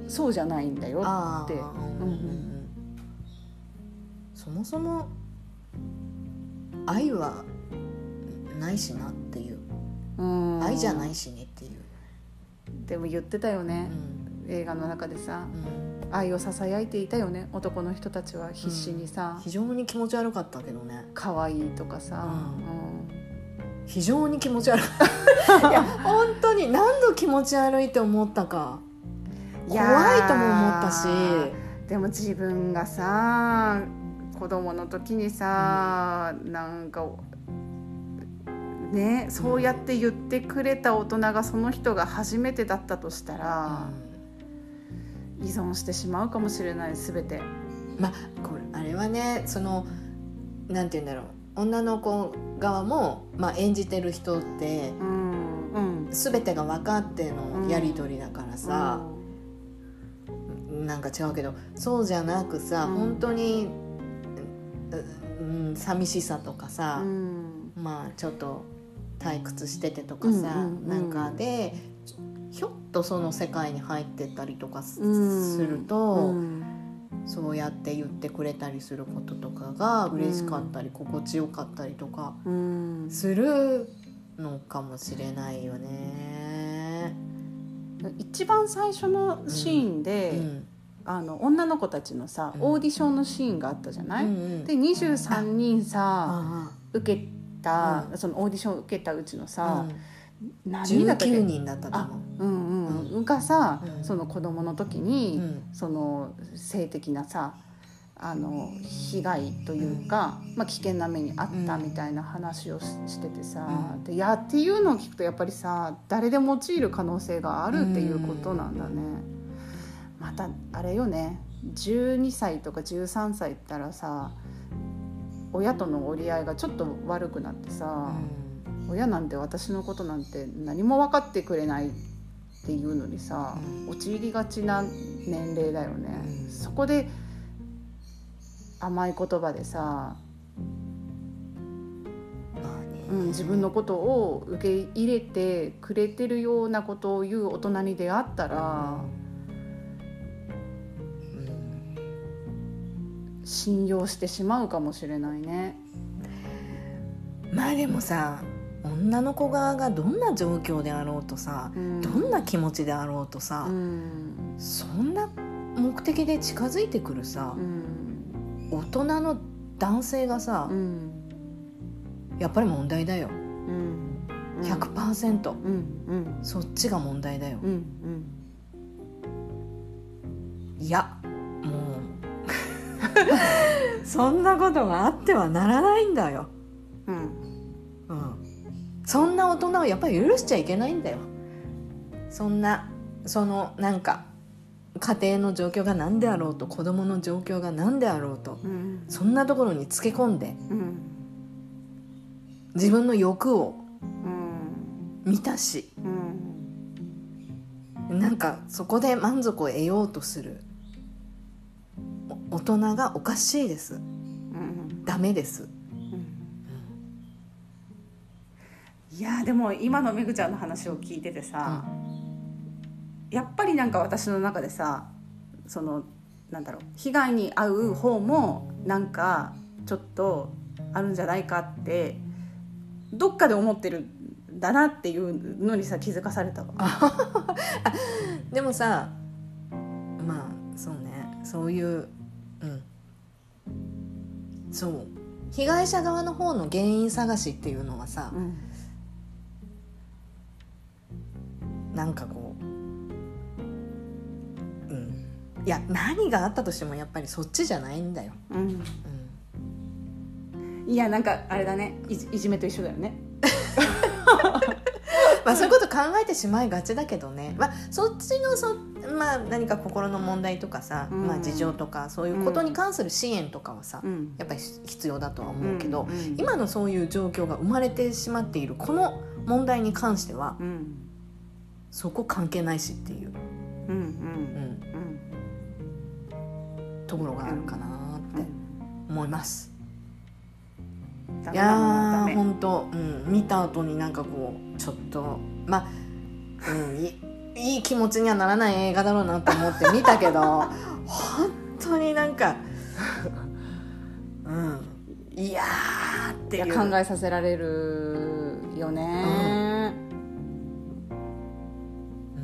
そうじゃないんだよって、そもそも愛はないしなっていううん。愛じゃないしねっていう、でも言ってたようね、ん。映画の中でさ。うん。愛をささやいていたよね。男の人たちは必死にさ。非常に気持ち悪かったけどね。可愛いとかさ、非常に気持ち悪い (laughs) いや本当に何度気持ち悪いって思ったか。うん怖いとも思ったし。でも自分がさ子供の時にさ、なんかねそうやって言ってくれた大人がその人が初めてだったとしたら、依存してしまうかもしれない全て。まあこれあれはねそのなんて言うんだろう。女の子側も、まあ、演じてる人ってうん。うん。全てが分かってのやり取りだからさ、なんか違うけどそうじゃなくさ、うん。本当に、ううん、寂しさとかさう、ん。まあちょっと退屈しててとかさ、うんうんうん。なんかでひょっとその世界に入ってったりとかす,、うん。ると、うん。そうやって言ってくれたりすることとかが嬉しかったり、心地よかったりとかうん。するのかもしれないよね。一番最初のシーンで、うん。あの女の子たちのさうん。オーディションのシーンがあったじゃない、うんうん。で23人さあ受けた、うそのオーディションを受けたうちのあさ、うん。何人だったっけ19人だったと思う。うんうん、がさ、うん。その子供の時に、うん。その性的なさあの被害というか、まあ、危険な目にあったみたいな話をししててさ、うん。でやっていうのを聞くとやっぱりさ誰でも陥る可能性があるっていうことなんだね。またあれよね。12歳とか13歳ったらさ親との折り合いがちょっと悪くなってさ、親なんて私のことなんて何も分かってくれないっていうのにさ、うん。陥りがちな年齢だよね、うん。そこで甘い言葉でさ、うん、自分のことを受け入れてくれてるようなことを言う大人に出会ったら信用してしまうかもしれないね。まあでもさ女の子側がどんな状況であろうとさ、うん。どんな気持ちであろうとさ、うん。そんな目的で近づいてくるさう、ん。大人の男性がさ、うん。やっぱり問題だよ。うん。100%、うん。うん。そっちが問題だよ、いや (laughs) そんなことがあってはならないんだよ、うん。うん、そんな大人をやっぱり許しちゃいけないんだよ。そんなそのなんか家庭の状況が何であろうと子供の状況が何であろうとうん。そんなところにつけ込んでうん。自分の欲をうん。満たしうん。なんかそこで満足を得ようとする。お大人がおかしいです。うん。ダメです。いやでも今のめぐちゃんの話を聞いててさ、やっぱりなんか私の中でさそのなんだろう被害に遭う方もなんかちょっとあるんじゃないかってどっかで思ってるんだなっていうのにさ気づかされたわ。でもさまあそうね。そういううんそう。被害者側の方の原因探しっていうのはさうん。なんかこううん。いや何があったとしてもやっぱりそっちじゃないんだよ、うん。うん、いやなんかあれだね。いじいじめと一緒だよね。まあそういうこと考えてしまいがちだけどね、まあ、そっちのそ、まあ、何か心の問題とかさ、うん。まあ、事情とかそういうことに関する支援とかはさ、うん。やっぱり必要だとは思うけど、うんうん今のそういう状況が生まれてしまっているこの問題に関してはうん。そこ関係ないしっていう、うん、うん。ところがあるかなって思います。いや本当、うん、見た後になんかこうちょっとまあ、うん、い (laughs) いい気持ちにはならない映画だろうなと思って見たけど (laughs) 本当になんか、うん、いやーっていう。いや考えさせられるよね、う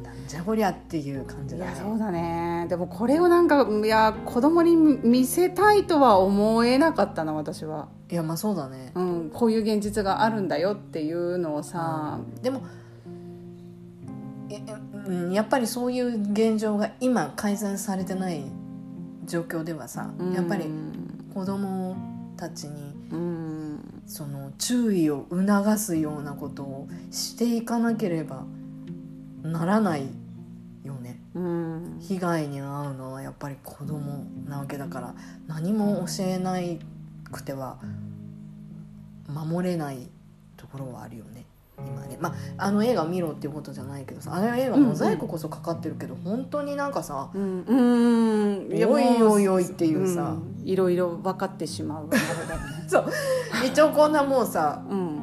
ん、なんじゃこりゃっていう感じいだね。やそうだね。でもこれをなんかいや子供に見せたいとは思えなかったな私は、いやまあそうだね。うん、こういう現実があるんだよっていうのをさ、でもえうんやっぱりそういう現状が今改善されてない状況ではさ、うん。やっぱり子供たちにうん。その注意を促すようなことをしていかなければならないよね。うん。被害に遭うのはやっぱり子供なわけだから何も教えなくては守れないところはあるよね。今ね。まああの映画見ろっていうことじゃないけどさあの映画モザイクこそかかってるけど、本当になんかさうんうん。おいもおいおいっていうさ。ん。いろいろ分かってしまう。(laughs) そう。一応こんなもうさうん。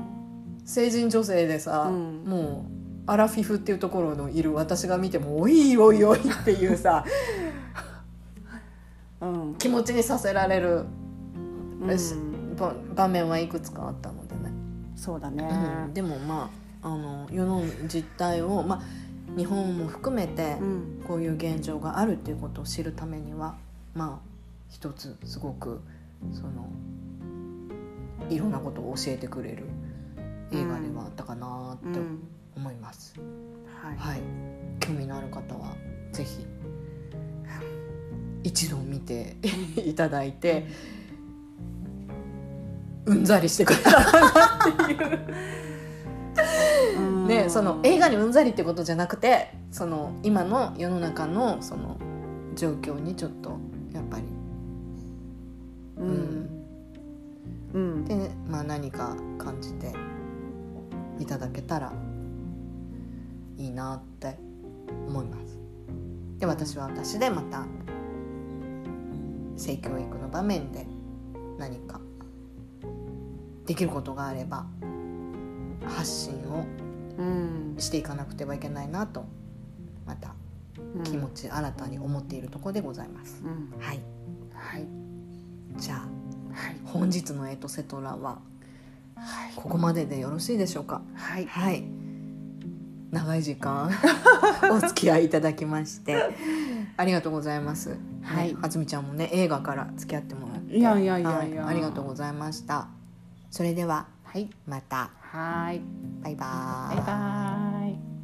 成人女性でさ、うん。もうアラフィフっていうところのいる私が見てもおいおいおいっていうさ (laughs) うん。気持ちにさせられる場面はいくつかあったのでね、そうだね、うん。でもまああの世の実態を、まあ、日本も含めてうん。こういう現状があるっていうことを知るためにはまあ一つすごくそのいろんなことを教えてくれる映画ではあったかなとうん。思います。はい。はい、興味のある方はぜひ一度見て (laughs) いただいてうんざりしてくれたらなっていう。うん。ね、その映画にうんざりってことじゃなくてその今の世の中のその状況にちょっとやっぱり、うん。うん。で、まあ、何か感じていただけたらいいなって思います。で私は私でまた性教育の場面で何かできることがあれば発信をうん。していかなくてはいけないなとまた気持ち新たに思っているところでございます。うん。はい、はい。じゃあはい。本日のエトセトラははい。ここまででよろしいでしょうか？はい。はい。長い時間 (laughs) お付き合いいただきましてありがとうございます。はい。ねはつみちゃんもね映画から付き合ってもらって、いやいやいやいや。はありがとうございました。それでははい。また。はい。バイバーバイバ